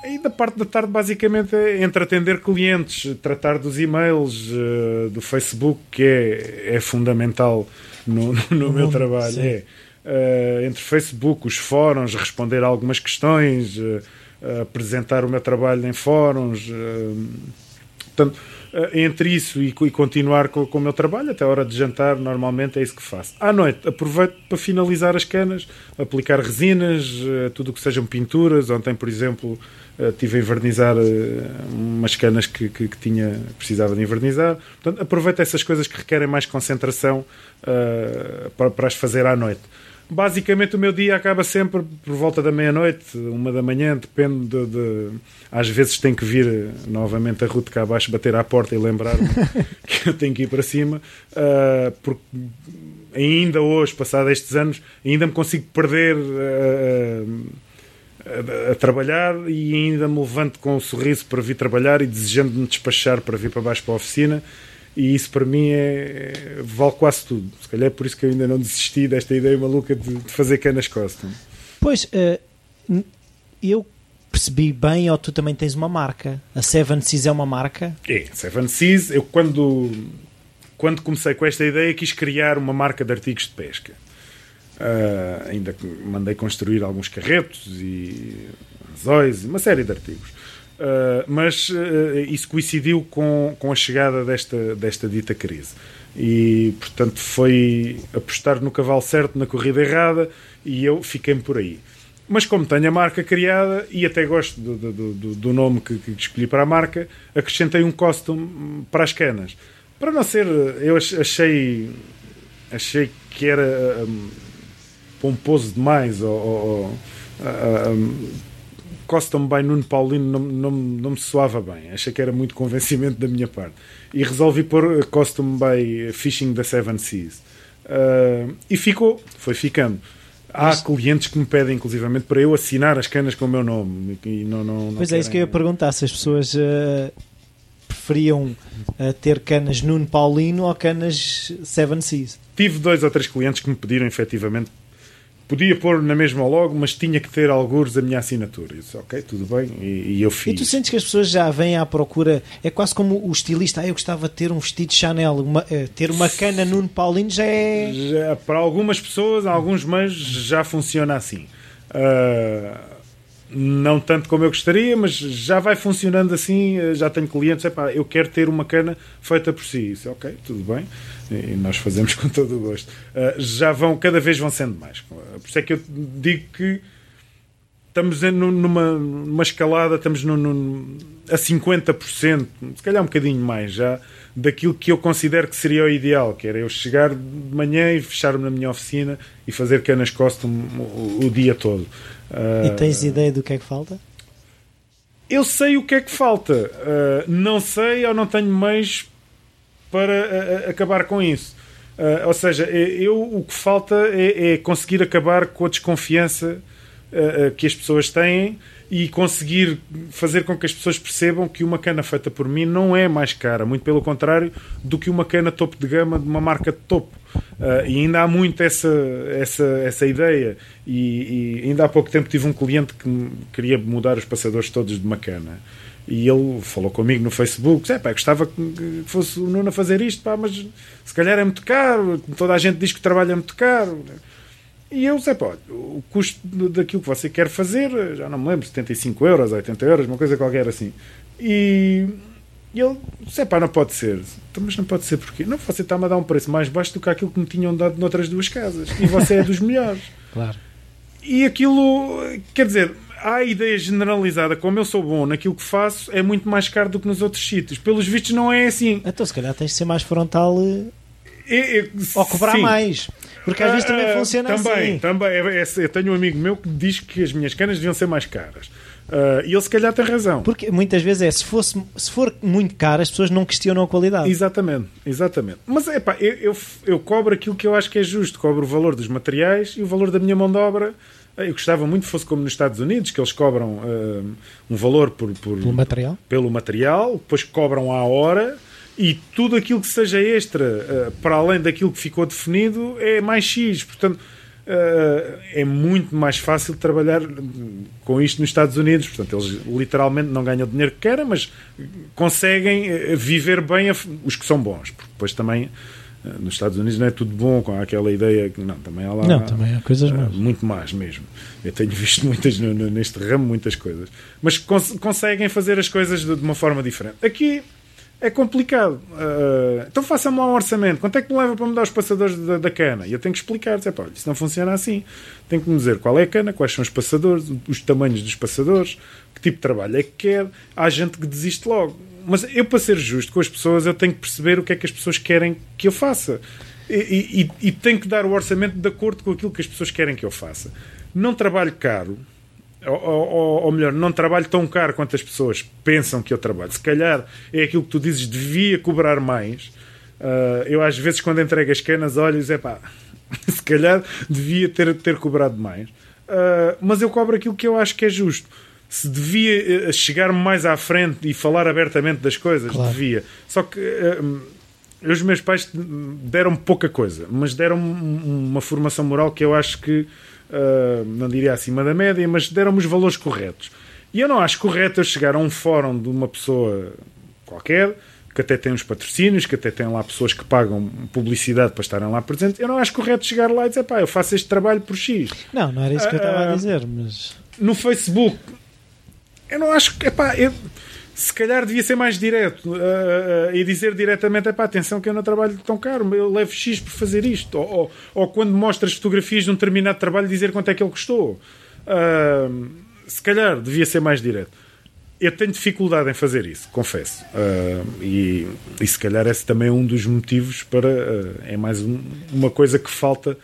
E da parte da tarde, basicamente, é entre atender clientes, tratar dos e-mails, uh, do Facebook, que é, é fundamental no, no, no meu trabalho. É, uh, entre Facebook, os fóruns, responder a algumas questões, apresentar o meu trabalho em fóruns. portanto entre isso e, e continuar com, com, o meu trabalho, até a hora de jantar, normalmente é isso que faço. À noite, aproveito para finalizar as canas, aplicar resinas, eh, tudo o que sejam pinturas. Ontem, por exemplo, eh, a invernizar umas canas que, que, que, tinha, precisava de invernizar. Portanto, aproveito essas coisas que requerem mais concentração uh, para, para as fazer à noite basicamente o meu dia acaba sempre por volta da meia-noite, uma da manhã, depende de, de, Às vezes tenho que vir novamente a Ruta cá abaixo, bater à porta e lembrar-me que eu tenho que ir para cima, uh, porque ainda hoje, passados estes anos, ainda me consigo perder. Uh, a, a, trabalhar e ainda me levanto com um sorriso para vir trabalhar e desejando me despachar para vir para baixo para a oficina e isso para mim é, vale quase tudo. Se calhar é por isso que eu ainda não desisti desta ideia maluca de, de fazer canas custom. Pois, uh, eu percebi bem, ou tu também tens uma marca. A Seven Seas é uma marca? É, Seven Seas, eu quando, quando comecei com esta ideia quis criar uma marca de artigos de pesca. Uh, ainda mandei construir alguns carretos e anzóis, uma série de artigos. Uh, mas uh, isso coincidiu com, com a chegada desta, desta dita crise. E, portanto, foi apostar no cavalo certo, na corrida errada, e eu fiquei por aí. Mas como tenho a marca criada, e até gosto do, do, do, do nome que, que, escolhi para a marca, acrescentei um costume para as canas. Para não ser... Eu achei... Achei que era um, pomposo demais, ou... ou um, Custom by Nuno Paulino não, não, não me soava bem. Achei que era muito convencimento da minha parte. E resolvi pôr Custom by Fishing da Seven Seas. Uh, e ficou, foi ficando. Há Mas... clientes que me pedem, inclusivamente, para eu assinar as canas com o meu nome. E não, não, não pois querem... é, isso que eu ia perguntar: se as pessoas uh, preferiam uh, ter canas Nuno Paulino ou canas Seven Seas. Tive dois ou três clientes que me pediram, efetivamente, Podia pôr na mesma logo, mas tinha que ter alguns a minha assinatura. Eu disse, ok, tudo bem, e, e, eu fiz. E tu sentes que as pessoas já vêm à procura, é quase como o estilista, ah, eu gostava de ter um vestido Chanel, uma, eh, ter uma cana Nuno Paulino já é... Já, para algumas pessoas, alguns meios, já funciona assim. Uh, não tanto como eu gostaria, mas já vai funcionando assim. Eh, já tenho clientes, epá, eu quero ter uma cana feita por si. Isso, ok, tudo bem, e nós fazemos com todo o gosto. Uh, já vão, cada vez vão sendo mais. Por isso é que eu digo que estamos numa, numa escalada, estamos a 50%, se calhar um bocadinho mais já, daquilo que eu considero que seria o ideal, que era eu chegar de manhã e fechar-me na minha oficina e fazer canas custom o, o dia todo. Uh, e tens ideia do que é que falta? Eu sei o que é que falta. Uh, não sei ou não tenho meios para uh, acabar com isso. ou seja, eu, o que falta é, é, conseguir acabar com a desconfiança uh, que as pessoas têm e conseguir fazer com que as pessoas percebam que uma cana feita por mim não é mais cara, muito pelo contrário, do que uma cana topo de gama de uma marca de topo. Uh, e ainda há muito essa, essa, essa ideia. E, e, ainda há pouco tempo tive um cliente que queria mudar os passadores todos de uma cana. E ele falou comigo no Facebook: é, pá, gostava que fosse o Nuno a fazer isto, pá, mas se calhar é muito caro. Toda a gente diz que o trabalho é muito caro. E eu, Zé, pá, o custo daquilo que você quer fazer, já não me lembro, 75 euros, 80 euros, uma coisa qualquer assim. E, e ele, Zé, pá, não pode ser. Então, mas não pode ser porque Não, você está-me a dar um preço mais baixo do que aquilo que me tinham dado noutras duas casas. E você é dos melhores. Claro. E aquilo, quer dizer, há a ideia generalizada, como eu sou bom naquilo que faço, é muito mais caro do que nos outros sítios. Pelos vistos, não é assim. Então, se calhar tens de ser mais frontal eh, ou cobrar sim. mais. Porque às vezes também uh, funciona também, assim. Também, é, é, eu tenho um amigo meu que diz que as minhas canas deviam ser mais caras. Uh, e ele se calhar tem razão. Porque muitas vezes é, se, fosse, se for muito caro, as pessoas não questionam a qualidade. Exatamente, exatamente. Mas é pá, eu, eu, eu, cobro aquilo que eu acho que é justo. Cobro o valor dos materiais e o valor da minha mão de obra. Eu gostava muito que fosse como nos Estados Unidos, que eles cobram uh, um valor por, por, pelo material, pelo material, depois cobram à hora e tudo aquilo que seja extra uh, para além daquilo que ficou definido é mais X. Portanto, uh, é muito mais fácil trabalhar com isto nos Estados Unidos. Portanto, eles literalmente não ganham o dinheiro que querem, mas conseguem eh, viver bem os que são bons. Porque depois também. Nos Estados Unidos não é tudo bom com aquela ideia que não, também há lá não, também há coisas uh, muito mais mesmo. Eu tenho visto muitas neste ramo muitas coisas, mas cons conseguem fazer as coisas de, de uma forma diferente. Aqui é complicado. Uh, então faça-me lá um orçamento. Quanto é que me leva para mudar os passadores da, da cana? E eu tenho que explicar. Dizer, pá, isso não funciona assim. Tem que me dizer qual é a cana, quais são os passadores, os tamanhos dos passadores, que tipo de trabalho é que quer. Há gente que desiste logo. Mas eu, para ser justo com as pessoas, eu tenho que perceber o que é que as pessoas querem que eu faça. E, e, e tenho que dar o orçamento de acordo com aquilo que as pessoas querem que eu faça. Não trabalho caro ou, ou, ou, melhor, não trabalho tão caro quanto as pessoas pensam que eu trabalho. Se calhar é aquilo que tu dizes, devia cobrar mais. Uh, eu às vezes quando entrego as canas olho e digo, pá, se calhar devia ter, ter cobrado mais. Uh, mas eu cobro aquilo que eu acho que é justo. Se devia uh, chegar mais à frente e falar abertamente das coisas, claro. devia. Só que os meus pais deram-me pouca coisa, mas deram-me uma formação moral que eu acho que uh, não diria acima da média, mas deram-me os valores corretos. E eu não acho correto eu chegar a um fórum de uma pessoa qualquer, que até tem uns patrocínios, que até tem lá pessoas que pagam publicidade para estarem lá presentes. Eu não acho correto chegar lá e dizer, pá, eu faço este trabalho por X. Não, não era isso que eu estava a ah, dizer, mas. No Facebook, eu não acho que. Epá, eu, se calhar devia ser mais direto uh, uh, e dizer diretamente: é pá, atenção que eu não trabalho tão caro, eu levo X por fazer isto. Ou, ou, ou quando mostras fotografias de um determinado trabalho, dizer quanto é que ele custou. Uh, se calhar devia ser mais direto. Eu tenho dificuldade em fazer isso, confesso. e, e se calhar esse também é um dos motivos para. é mais um, uma coisa que falta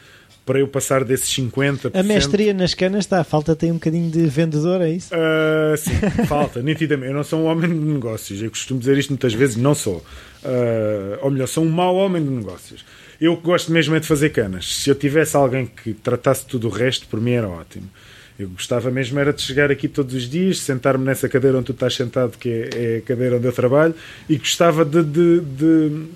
para eu passar desses 50%. A mestria nas canas está, falta tem um bocadinho de vendedor, é isso? Uh, sim, falta, nitidamente. Eu não sou um homem de negócios, eu costumo dizer isto muitas vezes, não sou. Uh, ou melhor, sou um mau homem de negócios. Eu gosto mesmo é de fazer canas. Se eu tivesse alguém que tratasse tudo o resto, por mim era ótimo. Eu gostava mesmo era de chegar aqui todos os dias, sentar-me nessa cadeira onde tu estás sentado, que é, é a cadeira onde eu trabalho, e gostava de, de, de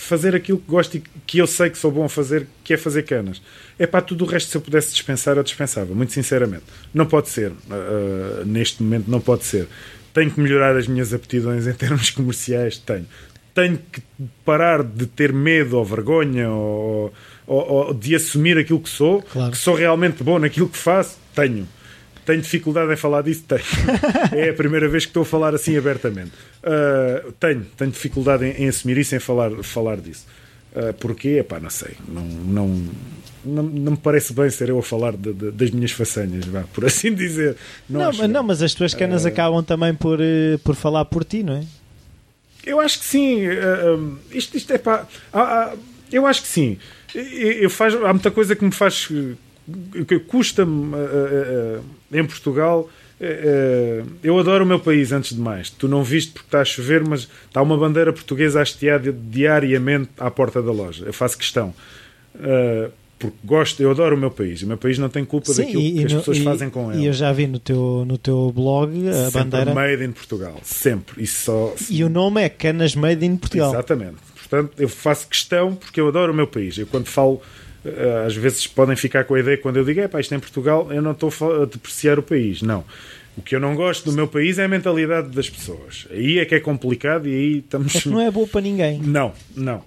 fazer aquilo que gosto e que eu sei que sou bom a fazer, que é fazer canas. É para tudo o resto, se eu pudesse dispensar, eu dispensava, muito sinceramente. Não pode ser, uh, neste momento não pode ser. Tenho que melhorar as minhas aptidões em termos comerciais, tenho. Tenho que parar de ter medo ou vergonha ou, ou, ou de assumir aquilo que sou, claro. que sou realmente bom naquilo que faço, tenho. Tenho dificuldade em falar disso? Tenho. é a primeira vez que estou a falar assim abertamente. Uh, tenho, tenho dificuldade em, em, assumir isso, em falar, falar disso. Uh, porquê? Epá, não sei. Não, não, não, não, me parece bem ser eu a falar de, de, das minhas façanhas, vá, por assim dizer. Não, não, mas, não mas as tuas canas uh, acabam também por, uh, por falar por ti, não é? Eu acho que sim. Uh, isto, isto é pá. eu acho que sim. Eu, eu faz, há muita coisa que me faz custa-me uh, uh, em Portugal. Eu adoro o meu país, antes de mais. Tu não viste porque está a chover, mas está uma bandeira portuguesa hasteada diariamente à porta da loja. Eu faço questão. porque gosto, eu adoro o meu país. O meu país não tem culpa Sim, daquilo que as no, pessoas e, fazem com ele. E eu já vi no teu, no teu blog a sempre bandeira. Made in Portugal, sempre. E, só, e o nome é Canas Made in Portugal. Exatamente. Portanto, eu faço questão porque eu adoro o meu país. Eu quando falo, eh, às vezes podem ficar com a ideia, quando eu digo, é pá, isto é em Portugal, eu não estou a depreciar o país. Não. O que eu não gosto do meu país é a mentalidade das pessoas. Aí é que é complicado e aí estamos. Que não é boa para ninguém. Não, não.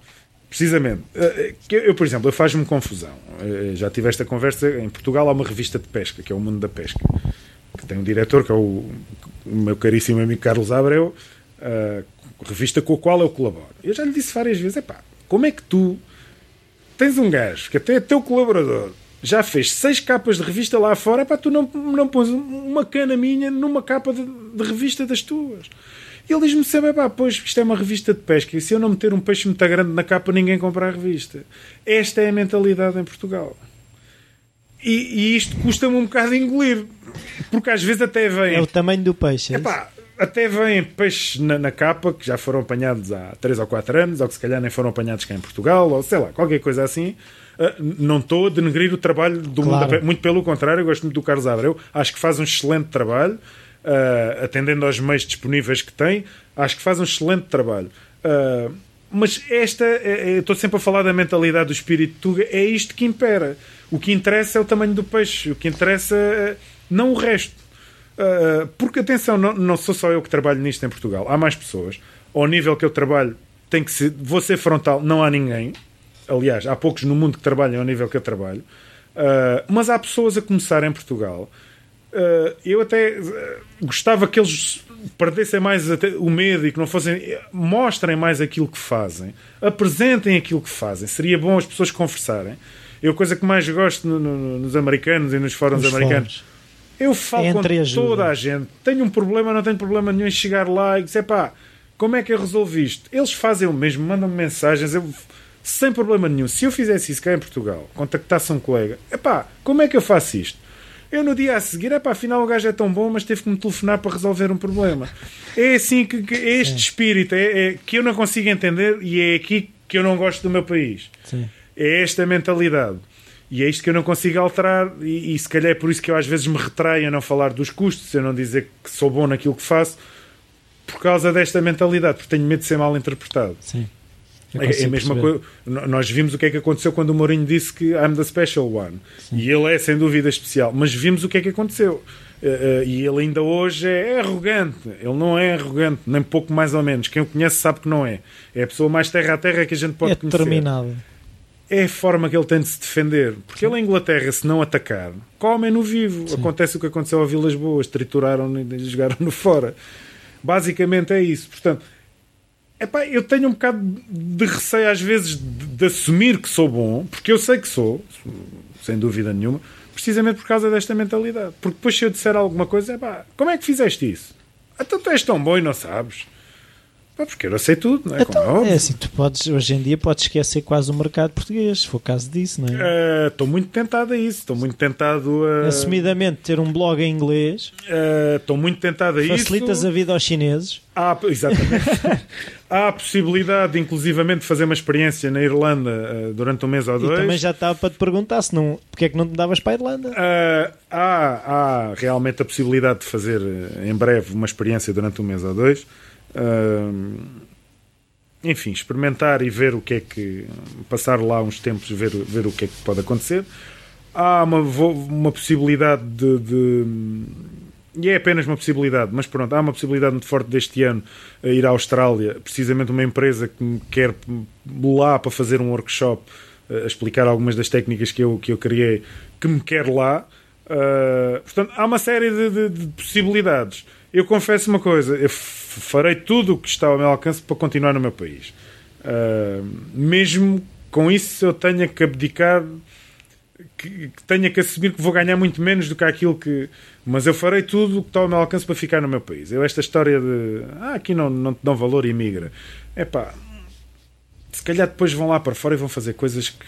Precisamente. Eh, eu, por exemplo, faz-me confusão. Eh, já tive esta conversa. Em Portugal há uma revista de pesca, que é o Mundo da Pesca, que tem um diretor, que é o, o meu caríssimo amigo Carlos Abreu, revista com a qual eu colaboro. Eu já lhe disse várias vezes: é pá, como é que tu tens um gajo que até é teu colaborador já fez seis capas de revista lá fora, pá, tu não, não pões uma cana minha numa capa de, de revista das tuas. E ele diz-me sempre: pá, pois isto é uma revista de pesca e se eu não meter um peixe muito grande na capa, ninguém compra a revista. Esta é a mentalidade em Portugal. E, e isto custa-me um bocado engolir, porque às vezes até vem. É o tamanho do peixe. É pá, até vêm peixes na, na, capa que já foram apanhados há 3 ou 4 anos, ou que se calhar nem foram apanhados cá em Portugal, ou sei lá, qualquer coisa assim. Uh, não estou a denegrir o trabalho do claro. mundo, muito pelo contrário, eu gosto muito do Carlos Abreu, acho que faz um excelente trabalho uh, atendendo aos meios disponíveis que tem, acho que faz um excelente trabalho. Uh, mas esta, é, é, estou sempre a falar da mentalidade do espírito Tuga, é isto que impera. O que interessa é o tamanho do peixe, o que interessa é não o resto. Uh, porque, atenção, não, não, sou só eu que trabalho nisto em Portugal, há mais pessoas. Ao nível que eu trabalho, tem que ser, vou ser frontal, não há ninguém. Aliás, há poucos no mundo que trabalham ao nível que eu trabalho. Uh, mas há pessoas a começar em Portugal Uh, eu até gostava que eles perdessem mais o medo e que não fossem. mostrem mais aquilo que fazem, apresentem aquilo que fazem. Seria bom as pessoas conversarem. Eu, a coisa que mais gosto no, no, nos americanos e nos fóruns nos americanos. Fóruns. Eu falo Entre com ajuda. toda a gente. Tenho um problema, não tenho problema nenhum em chegar lá e dizer, pá, como é que eu resolvi isto? Eles fazem o mesmo, mandam-me mensagens, eu, sem problema nenhum. Se eu fizesse isso cá em Portugal, contactasse um colega, é pá, como é que eu faço isto? Eu no dia a seguir, é pá, afinal o gajo é tão bom, mas teve que me telefonar para resolver um problema. É assim que, que é este Sim. espírito é, é, que eu não consigo entender e é aqui que eu não gosto do meu país. Sim. É esta mentalidade. E é isto que eu não consigo alterar, e, e, se calhar é por isso que eu às vezes me retraio a não falar dos custos, a não dizer que sou bom naquilo que faço, por causa desta mentalidade, porque tenho medo de ser mal interpretado. Sim. É, é a mesma coisa. Nós vimos o que é que aconteceu quando o Mourinho disse que I'm the special one. Sim. E ele é sem dúvida especial. Mas vimos o que é que aconteceu. Uh, uh, e ele ainda hoje é, é, arrogante. Ele não é arrogante, nem pouco mais ou menos. Quem o conhece sabe que não é. É a pessoa mais terra a terra que a gente pode é conhecer. Determinado. É a forma que ele tem de se defender. Porque ele, em Inglaterra, se não atacar, comem no vivo. Sim. Acontece o que aconteceu a Vilas Boas: trituraram e jogaram-no fora. Basicamente é isso. Portanto Epá, eu tenho um bocado de receio às vezes de, de, assumir que sou bom, porque eu sei que sou, sem dúvida nenhuma, precisamente por causa desta mentalidade. Porque depois se eu disser alguma coisa, epá, como é que fizeste isso? Então tu és tão bom e não sabes. Porque eu sei tudo, não é? Então, é, é, assim, tu podes, hoje em dia podes esquecer quase o mercado português, se for o caso disso, não é? Estou uh, muito tentado a isso, estou muito tentado a. Assumidamente, ter um blog em inglês. Estou uh, muito tentado a Facilitas isso. Facilitas a vida aos chineses. Há, exatamente. Há a possibilidade, inclusivamente, de fazer uma experiência na Irlanda uh, durante um mês ou dois. E também já estava para te perguntar se não, porque é que não te davas para a Irlanda. Uh, há, há realmente a possibilidade de fazer em breve uma experiência durante um mês ou dois. Enfim, experimentar e ver o que é que. passar lá uns tempos, ver, ver o que é que pode acontecer. Há uma, uma possibilidade de, de e é apenas uma possibilidade, mas pronto, há uma possibilidade muito forte deste ano a ir à Austrália, precisamente uma empresa que me quer lá para fazer um workshop, a explicar algumas das técnicas que eu, que eu criei, que me quer lá. Uh, portanto, há uma série de, de, de, possibilidades. Eu confesso uma coisa, eu farei tudo o que está ao meu alcance para continuar no meu país. Uh, mesmo com isso eu tenha que abdicar que, que, tenha que assumir que vou ganhar muito menos do que aquilo que. Mas eu farei tudo o que está ao meu alcance para ficar no meu país. Eu, esta história de. Ah, aqui não, não te dão valor e migra. É pá. Se calhar depois vão lá para fora e vão fazer coisas que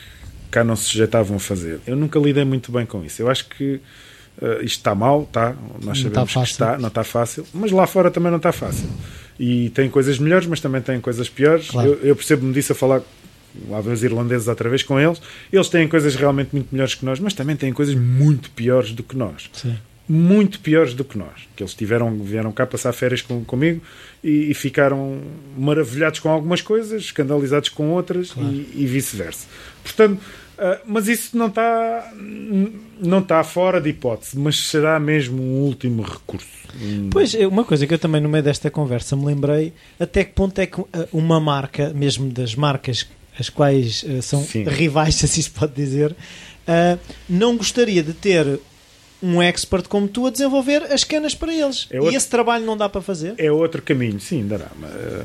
cá não se sujeitavam a fazer. Eu nunca lidei muito bem com isso. Eu acho que uh, isto está mal, tá? Nós não sabemos está que está, não está fácil, mas lá fora também não está fácil. E tem coisas melhores, mas também tem coisas piores. Claro. Eu, eu percebo-me disso a falar lá vem os irlandeses outra vez com eles. Eles têm coisas realmente muito melhores que nós, mas também têm coisas muito piores do que nós. Sim. Muito piores do que nós. Que eles tiveram, vieram cá passar férias com, comigo e, e ficaram maravilhados com algumas coisas, escandalizados com outras Claro. e, e vice-versa. Portanto, ah, mas isso não está não está fora de hipótese, mas será mesmo um último recurso. Pois, é uma coisa que eu também no meio desta conversa me lembrei, até que ponto é que uh, uma marca, mesmo das marcas as quais uh, são Sim. rivais, se assim se pode dizer, uh, não gostaria de ter um expert como tu a desenvolver as canas para eles. É outro- E esse trabalho não dá para fazer? É outro caminho, sim, dará. ah,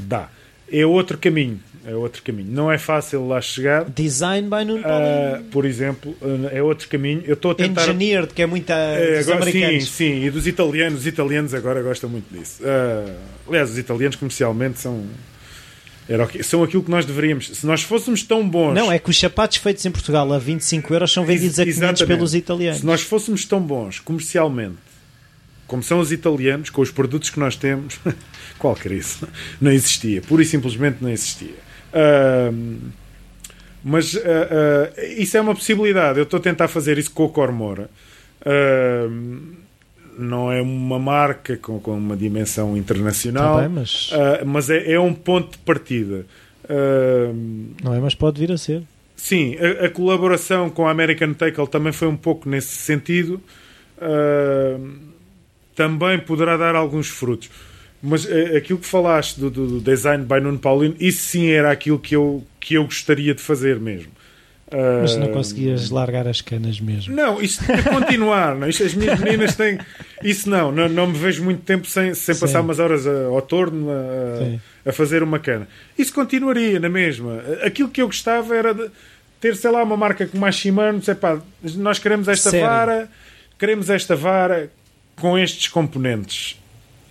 dá. É outro caminho. É outro caminho. Não é fácil lá chegar. Design by Nuno Ah, Paulino. por exemplo, ah, é outro caminho. Eu estou a tentar. Engineered, que é muita É, dos agora, sim, sim, e dos italianos. Os italianos agora gostam muito disso. Ah, aliás, os italianos comercialmente são. Era, o que- são aquilo que nós deveríamos. Se nós fôssemos tão bons. Não, é que os sapatos feitos em Portugal a 25 euros são vendidos a 500 Exatamente. pelos italianos. Se nós fôssemos tão bons comercialmente como são os italianos, com os produtos que nós temos, qual crise? Não existia. Pura e simplesmente não existia. Mas ah, ah, isso é uma possibilidade. Eu estou a tentar fazer isso com o Cormora. Não é uma marca com, com uma dimensão internacional, Tá bem, mas- ah, mas é, é um ponto de partida. Não é, mas pode vir a ser. Sim, a, a colaboração com a American Tackle também foi um pouco nesse sentido. Também poderá dar alguns frutos. Mas eh, aquilo que falaste do, do- design by Nuno Paulino, isso sim era aquilo que eu, que eu gostaria de fazer mesmo. Mas não Ah, conseguias largar as canas mesmo. não, isto tem que continuar. Não? Isto, as minhas meninas têm. Isso não, não, não me vejo muito tempo sem, sem Sim. passar umas horas a- ao torno a, a fazer uma cana. Isso continuaria na mesma. Aquilo que eu gostava era de ter, sei lá, uma marca como a Shimano. Sei, pá, nós queremos esta Sério? vara, queremos esta vara com estes componentes.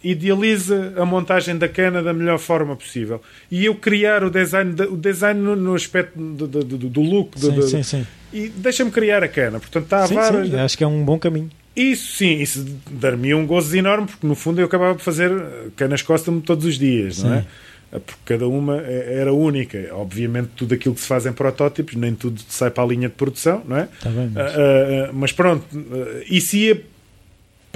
Idealiza a montagem da cana da melhor forma possível. E eu criar o design, o design no, no aspecto do, do, do- do look. do- Sim, sim, sim. e deixa-me criar a cana. Portanto, está a Sim, vara. sim, acho que é um bom caminho. Isso sim, isso dar-me um gozo enorme, porque no fundo eu acabava de fazer eh, canas custom todos os dias, não é? Eh, Porque cada uma eh, era única. Obviamente, tudo aquilo que se faz em protótipos, nem tudo sai para a linha de produção, não é? Está bem, mas... Ah, ah, mas pronto, ah, isso ia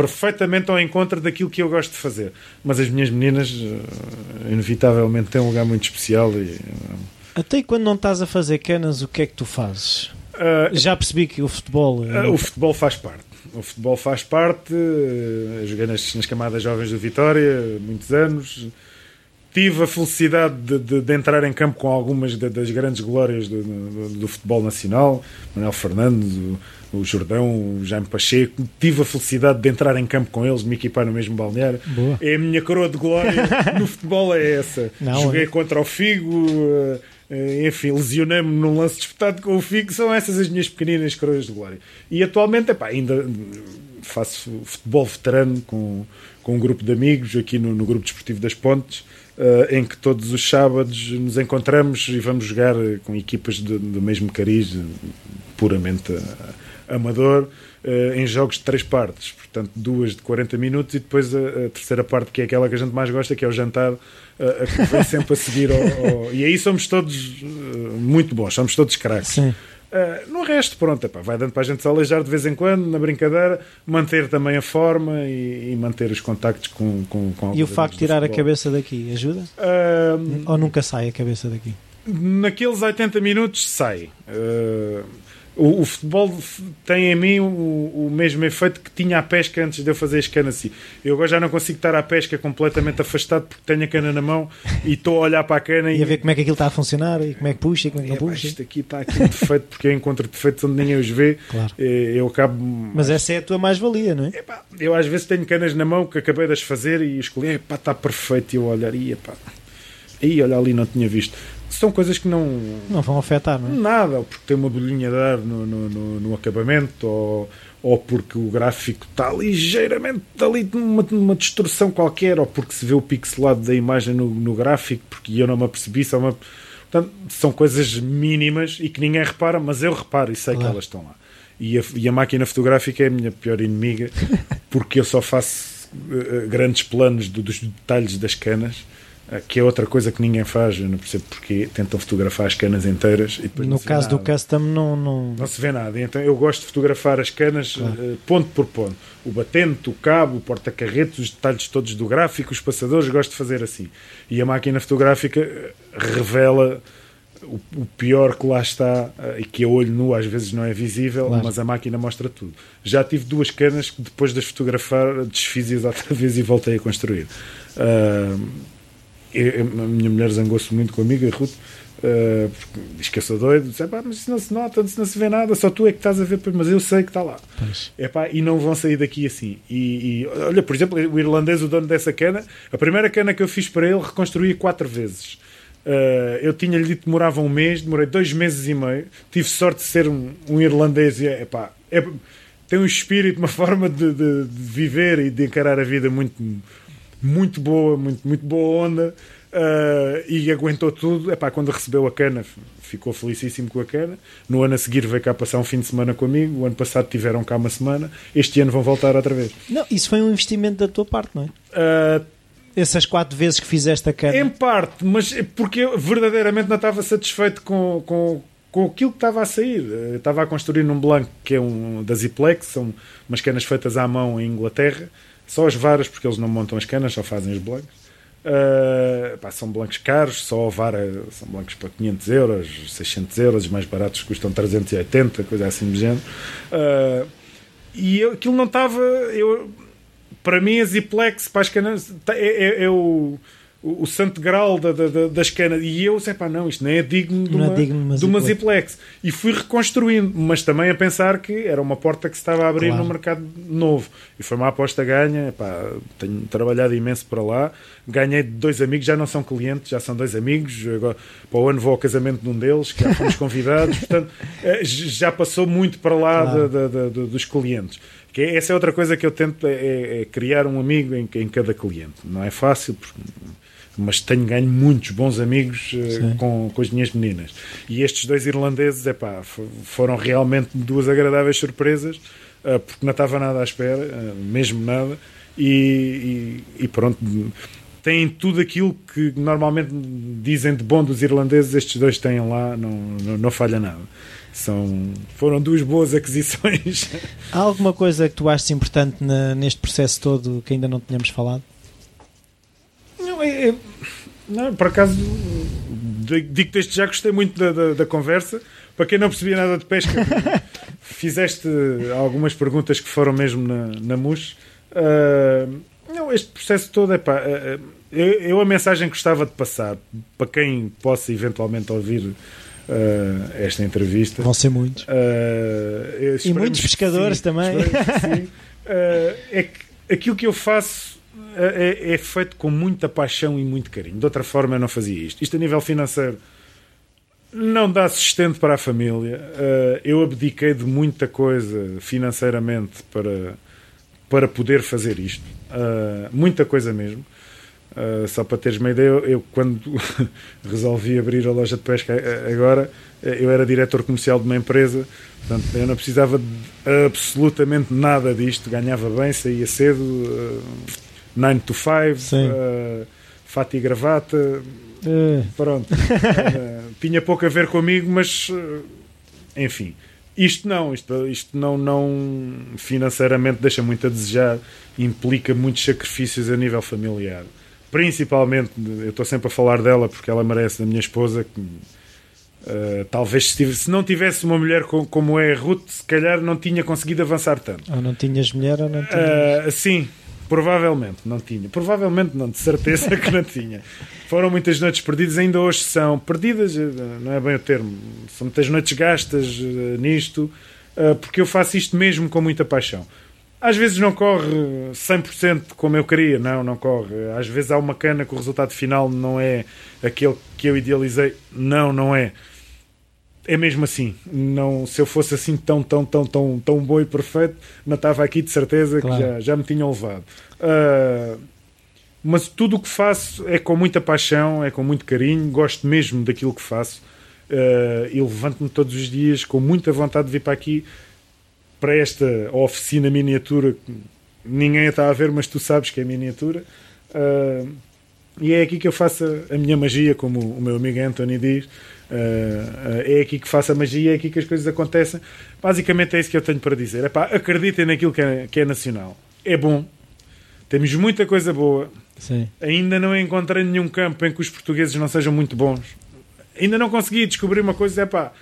perfeitamente ao encontro daquilo que eu gosto de fazer. Mas as minhas meninas, ah, inevitavelmente, têm um lugar muito especial e. Até e quando não estás a fazer canas, o que é que tu fazes? ah, Já percebi que o futebol. Ah, o futebol faz parte. O futebol faz parte. eh, Joguei nas, nas camadas jovens do Vitória muitos anos. Tive a felicidade de, de- de entrar em campo com algumas da- das grandes glórias do, do- do futebol nacional. Manuel Fernandes, o, o Jordão, o Jaime Pacheco. Tive a felicidade de entrar em campo com eles, de me equipar no mesmo balneário. Boa. É a minha coroa de glória no futebol é essa. Não, Joguei é. contra o Figo, eh, eh, enfim, lesionei-me num lance disputado com o Figo. São essas as minhas pequeninas coroas de glória. E atualmente, epá, ainda hum, faço futebol veterano com, com um grupo de amigos aqui no, no Grupo Desportivo das Pontes. Eh, em que todos os sábados nos encontramos e vamos jogar com equipas do mesmo cariz, puramente amador, eh, em jogos de três partes, portanto, duas de 40 minutos e depois a, a terceira parte, que é aquela que a gente mais gosta, que é o jantar, eh, a que vem sempre a seguir. ao- ao- E aí somos todos muito bons, somos todos craques. Sim. Uh, no resto, pronto, epá, vai dando para a gente se aleijar de vez em quando, na brincadeira, manter também a forma e, e manter os contactos com, com, com E o facto de tirar a cabeça daqui ajuda? Uh, Ou nunca sai a cabeça daqui? naqueles 80 minutos sai. Uh, o, o futebol tem em mim o, o mesmo efeito que tinha a pesca antes de eu fazer as canas assim. Eu agora já não consigo estar à pesca completamente afastado porque tenho a cana na mão e estou a olhar para a cana E a ver como é que aquilo está a funcionar e como é que puxa e como é que não puxa. isto aqui está aqui um defeito porque eu encontro defeitos onde ninguém os vê. Claro. Eh, Eu acabo. Mas essa é a tua mais-valia, não é? Epá, eu às vezes tenho canas na mão que acabei de as fazer e escolhi, epá, está perfeito. E eu olhar, e epá, olha ali, não tinha visto. São coisas que não. Não vão afetar, não é? Nada, ou porque tem uma bolhinha de ar no, no, no- no acabamento, ou, ou porque o gráfico está ligeiramente ali numa, numa distorção qualquer, ou porque se vê o pixelado da imagem no, no gráfico, porque eu não me apercebi, só me... Portanto, são coisas mínimas e que ninguém repara, mas eu reparo e sei que Claro. elas estão lá. E a, e a máquina fotográfica é a minha pior inimiga, porque eu só faço eh, grandes planos do- dos detalhes das canas. Uh, que é outra coisa que ninguém faz, eu não percebo porque tentam fotografar as canas inteiras e depois No caso do custom não, não... não se vê nada. Então eu gosto de fotografar as canas claro. uh, ponto por ponto. O batente, o cabo, o porta-carretos, os detalhes todos do gráfico, os passadores, gosto de fazer assim. E a máquina fotográfica revela o, o, pior que lá está e que a olho nu às vezes não é visível, claro. mas a máquina mostra tudo. Já tive duas canas que depois de as fotografar desfiz-as outra vez e voltei a construir. Uh, eu, a minha mulher zangou-se muito comigo, a Ruth, Uh, porque diz que eu sou doido, diz, mas isso não se nota, isso não se vê nada, só tu é que estás a ver, mas eu sei que está lá. Epá, e não vão sair daqui assim. E, e, olha, por exemplo, o irlandês, o dono dessa cana, a primeira cana que eu fiz para ele reconstruí quatro vezes. Uh, eu tinha-lhe dito que demorava um mês, demorei dois meses e meio. Tive sorte de ser um, um irlandês e é, epá, é, tem um espírito, uma forma de, de, de, viver e de encarar a vida muito, muito boa, muito, muito boa onda. Uh, e aguentou tudo. Epá, quando recebeu a cana, ficou felicíssimo com a cana. No ano a seguir veio cá passar um fim de semana comigo. O ano passado tiveram cá uma semana. Este ano vão voltar outra vez. Não, isso foi um investimento da tua parte, não é? Uh, essas quatro vezes que fizeste a cana? Em parte, mas porque eu verdadeiramente não estava satisfeito com, com, com aquilo que estava a sair. Eu estava a construir num Blanc que é um da Ziplex, são umas canas feitas à mão em Inglaterra, só as varas, porque eles não montam as canas, só fazem os blancos. Uh, pá, são blancos caros, só a vara são blancos para 500 euros, 600 euros, os mais baratos custam 380, coisa assim do género. Uh, e eu, aquilo não estava. Para mim, a Ziplex para as canas é, é, é o o, o santo grau da, da, das canas. E eu sei, pá, não, isto nem é digno de uma, é digno de uma Ziplex. E fui reconstruindo, mas também a pensar que era uma porta que se estava a abrir claro. no mercado novo. E foi uma aposta ganha. Pá, tenho trabalhado imenso para lá. Ganhei dois amigos, já não são clientes, já são dois amigos. Agora, para o ano vou ao casamento de um deles, que já fomos convidados. Portanto, eh, já passou muito para lá claro. de, de, dos clientes. Que é, essa é outra coisa que eu tento, é, é, é criar um amigo em, em cada cliente. Não é fácil, porque mas tenho ganho muitos bons amigos uh, com, com as minhas meninas. E estes dois irlandeses, epá, foram realmente duas agradáveis surpresas, uh, porque não estava nada à espera, uh, mesmo nada, e, e, e, pronto. Têm tudo aquilo que normalmente dizem de bom dos irlandeses, estes dois têm lá, não, não, não falha nada. São, foram duas boas aquisições. Há alguma coisa que tu achas importante na, neste processo todo que ainda não tínhamos falado? Não, é, é, não por acaso, digo-te este já gostei muito da, da, da, conversa. Para quem não percebia nada de pesca, fizeste algumas perguntas que foram mesmo na, na MUS. Uh, não, este processo todo é pá. Uh, eu, eu, a mensagem que gostava de passar para quem possa eventualmente ouvir uh, esta entrevista. Vão ser muitos. e muitos pescadores sim, também. é que aquilo que eu faço é, é, é, feito com muita paixão e muito carinho. De outra forma, eu não fazia isto. Isto a nível financeiro não dá sustento para a família. Uh, eu abdiquei de muita coisa financeiramente para, para poder fazer isto. Uh, muita coisa mesmo. Uh, só para teres uma ideia, eu, eu quando resolvi abrir a loja de pesca agora, eu era diretor comercial de uma empresa, portanto eu não precisava de absolutamente nada disto, ganhava bem, saía cedo 9 to 5, uh, fato e gravata. Uh. Pronto. uh, tinha pouco a ver comigo, mas enfim. Isto não, isto, isto não, não financeiramente deixa muito a desejar, implica muitos sacrifícios a nível familiar. Principalmente, eu estou sempre a falar dela porque ela merece, da minha esposa, que, Uh, talvez se, tivesse, se, não tivesse uma mulher como, como é a Ruth, se calhar não tinha conseguido avançar tanto. Ou não tinhas mulher ou não tinhas. Uh, sim, Provavelmente não tinha. Provavelmente não, de certeza que não tinha. Foram muitas noites perdidas, ainda hoje são perdidas, eh, não é bem o termo. São muitas noites gastas uh, nisto, uh, porque eu faço isto mesmo com muita paixão. Às vezes não corre 100% como eu queria, não, não corre. Às vezes há uma cana que o resultado final não é aquele que eu idealizei, não, não é é mesmo assim. Não, se eu fosse assim tão, tão, tão, tão, tão bom e perfeito, não estava aqui de certeza claro. que já, já me tinham levado. Uh, mas tudo o que faço é com muita paixão, é com muito carinho, gosto mesmo daquilo que faço. Uh, e levanto-me todos os dias com muita vontade de vir para aqui, para esta oficina miniatura. Ninguém está a ver, mas tu sabes que é miniatura. Uh, E é aqui que eu faço a minha magia, como o meu amigo Anthony diz. Uh, é aqui que faço a magia, é aqui que as coisas acontecem. Basicamente é isso que eu tenho para dizer. Epá, acreditem naquilo que é, que é nacional. É bom. Temos muita coisa boa. Sim. Ainda não encontrei nenhum campo em que os portugueses não sejam muito bons. Ainda não consegui descobrir uma coisa. É pá,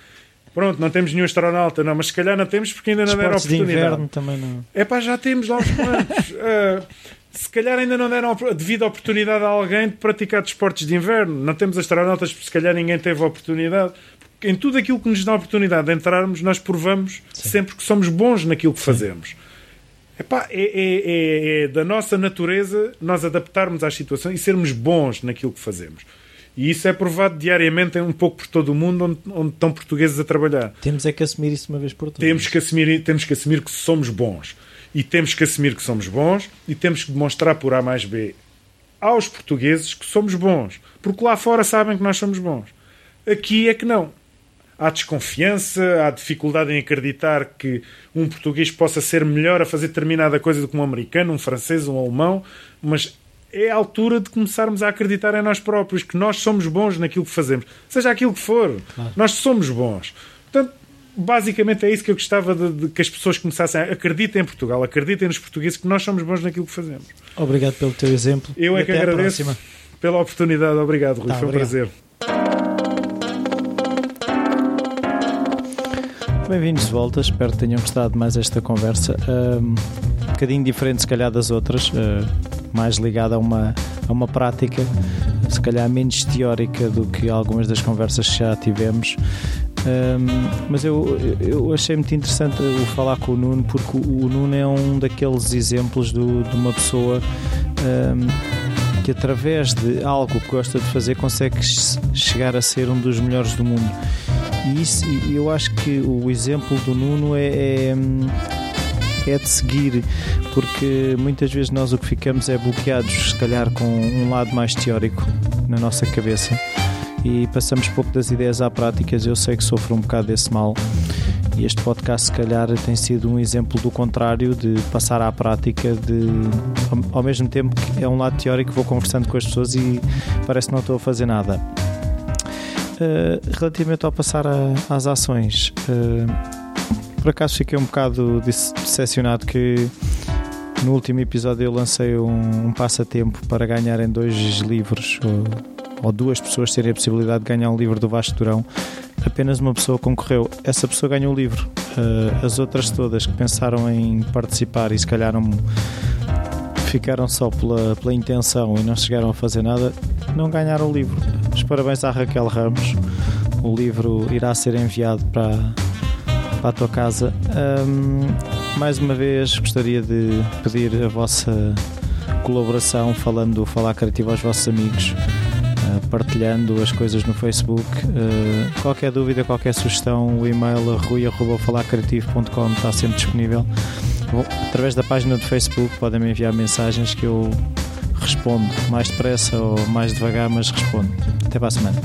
pronto, não temos nenhum astronauta, não, mas se calhar não temos porque ainda não deram oportunidade. de inverno também não. É pá, já temos lá uns quantos. uh, se calhar ainda não deram a devida oportunidade a alguém de praticar desportos de inverno. Não temos astronautas porque se calhar ninguém teve a oportunidade. Porque em tudo aquilo que nos dá a oportunidade de entrarmos, nós provamos Sim. sempre que somos bons naquilo que Sim. fazemos. Epá, é, é, é, é da nossa natureza nós adaptarmos às situações e sermos bons naquilo que fazemos. E isso é provado diariamente um pouco por todo o mundo onde, onde estão portugueses a trabalhar. Temos é que assumir isso uma vez por todas. Temos que assumir, temos que assumir que somos bons e temos que assumir que somos bons e temos que demonstrar por A mais B aos portugueses que somos bons, porque lá fora sabem que nós somos bons. Aqui é que não. Há desconfiança, há dificuldade em acreditar que um português possa ser melhor a fazer determinada coisa do que um americano, um francês, um alemão, mas é a altura de começarmos a acreditar em nós próprios, que nós somos bons naquilo que fazemos, seja aquilo que for, claro. nós somos bons. Portanto, basicamente é isso que eu gostava de, de, que as pessoas começassem a acreditem em Portugal, acreditem nos portugueses que nós somos bons naquilo que fazemos. Obrigado pelo teu exemplo. Eu é que agradeço pela oportunidade. Obrigado, Rui. Tá, Foi um obrigado. prazer. Bem-vindos de volta, espero que tenham gostado mais esta conversa. Um, um bocadinho diferente, se calhar, das outras, mais ligada a uma, a uma prática, se calhar menos teórica do que algumas das conversas que já tivemos. Um, mas eu, eu achei muito interessante o falar com o Nuno, porque o Nuno é um daqueles exemplos do, de uma pessoa um, que, através de algo que gosta de fazer, consegue chegar a ser um dos melhores do mundo. E isso, eu acho que o exemplo do Nuno é, é, é de seguir, porque muitas vezes nós o que ficamos é bloqueados, se calhar, com um lado mais teórico na nossa cabeça e passamos pouco das ideias à prática. Eu sei que sofro um bocado desse mal e este podcast, se calhar, tem sido um exemplo do contrário, de passar à prática, de ao mesmo tempo que é um lado teórico, vou conversando com as pessoas e parece que não estou a fazer nada. Uh, relativamente ao passar a, às ações, uh, por acaso fiquei um bocado decepcionado que no último episódio eu lancei um, um passatempo para ganhar em dois livros ou duas pessoas terem a possibilidade de ganhar um livro do Vasco Durão, apenas uma pessoa concorreu. Essa pessoa ganhou o livro. Uh, as outras todas que pensaram em participar e se calhar não ficaram só pela, pela intenção e não chegaram a fazer nada, não ganharam o livro. Os parabéns à Raquel Ramos. O livro irá ser enviado para, para a tua casa. Um, mais uma vez gostaria de pedir a vossa colaboração falando do Falar Criativo aos vossos amigos partilhando as coisas no Facebook. Uh, qualquer dúvida, qualquer sugestão, o e-mail rui.falacreativo.com está sempre disponível. Através da página do Facebook podem me enviar mensagens que eu respondo mais depressa ou mais devagar, mas respondo. Até para a semana.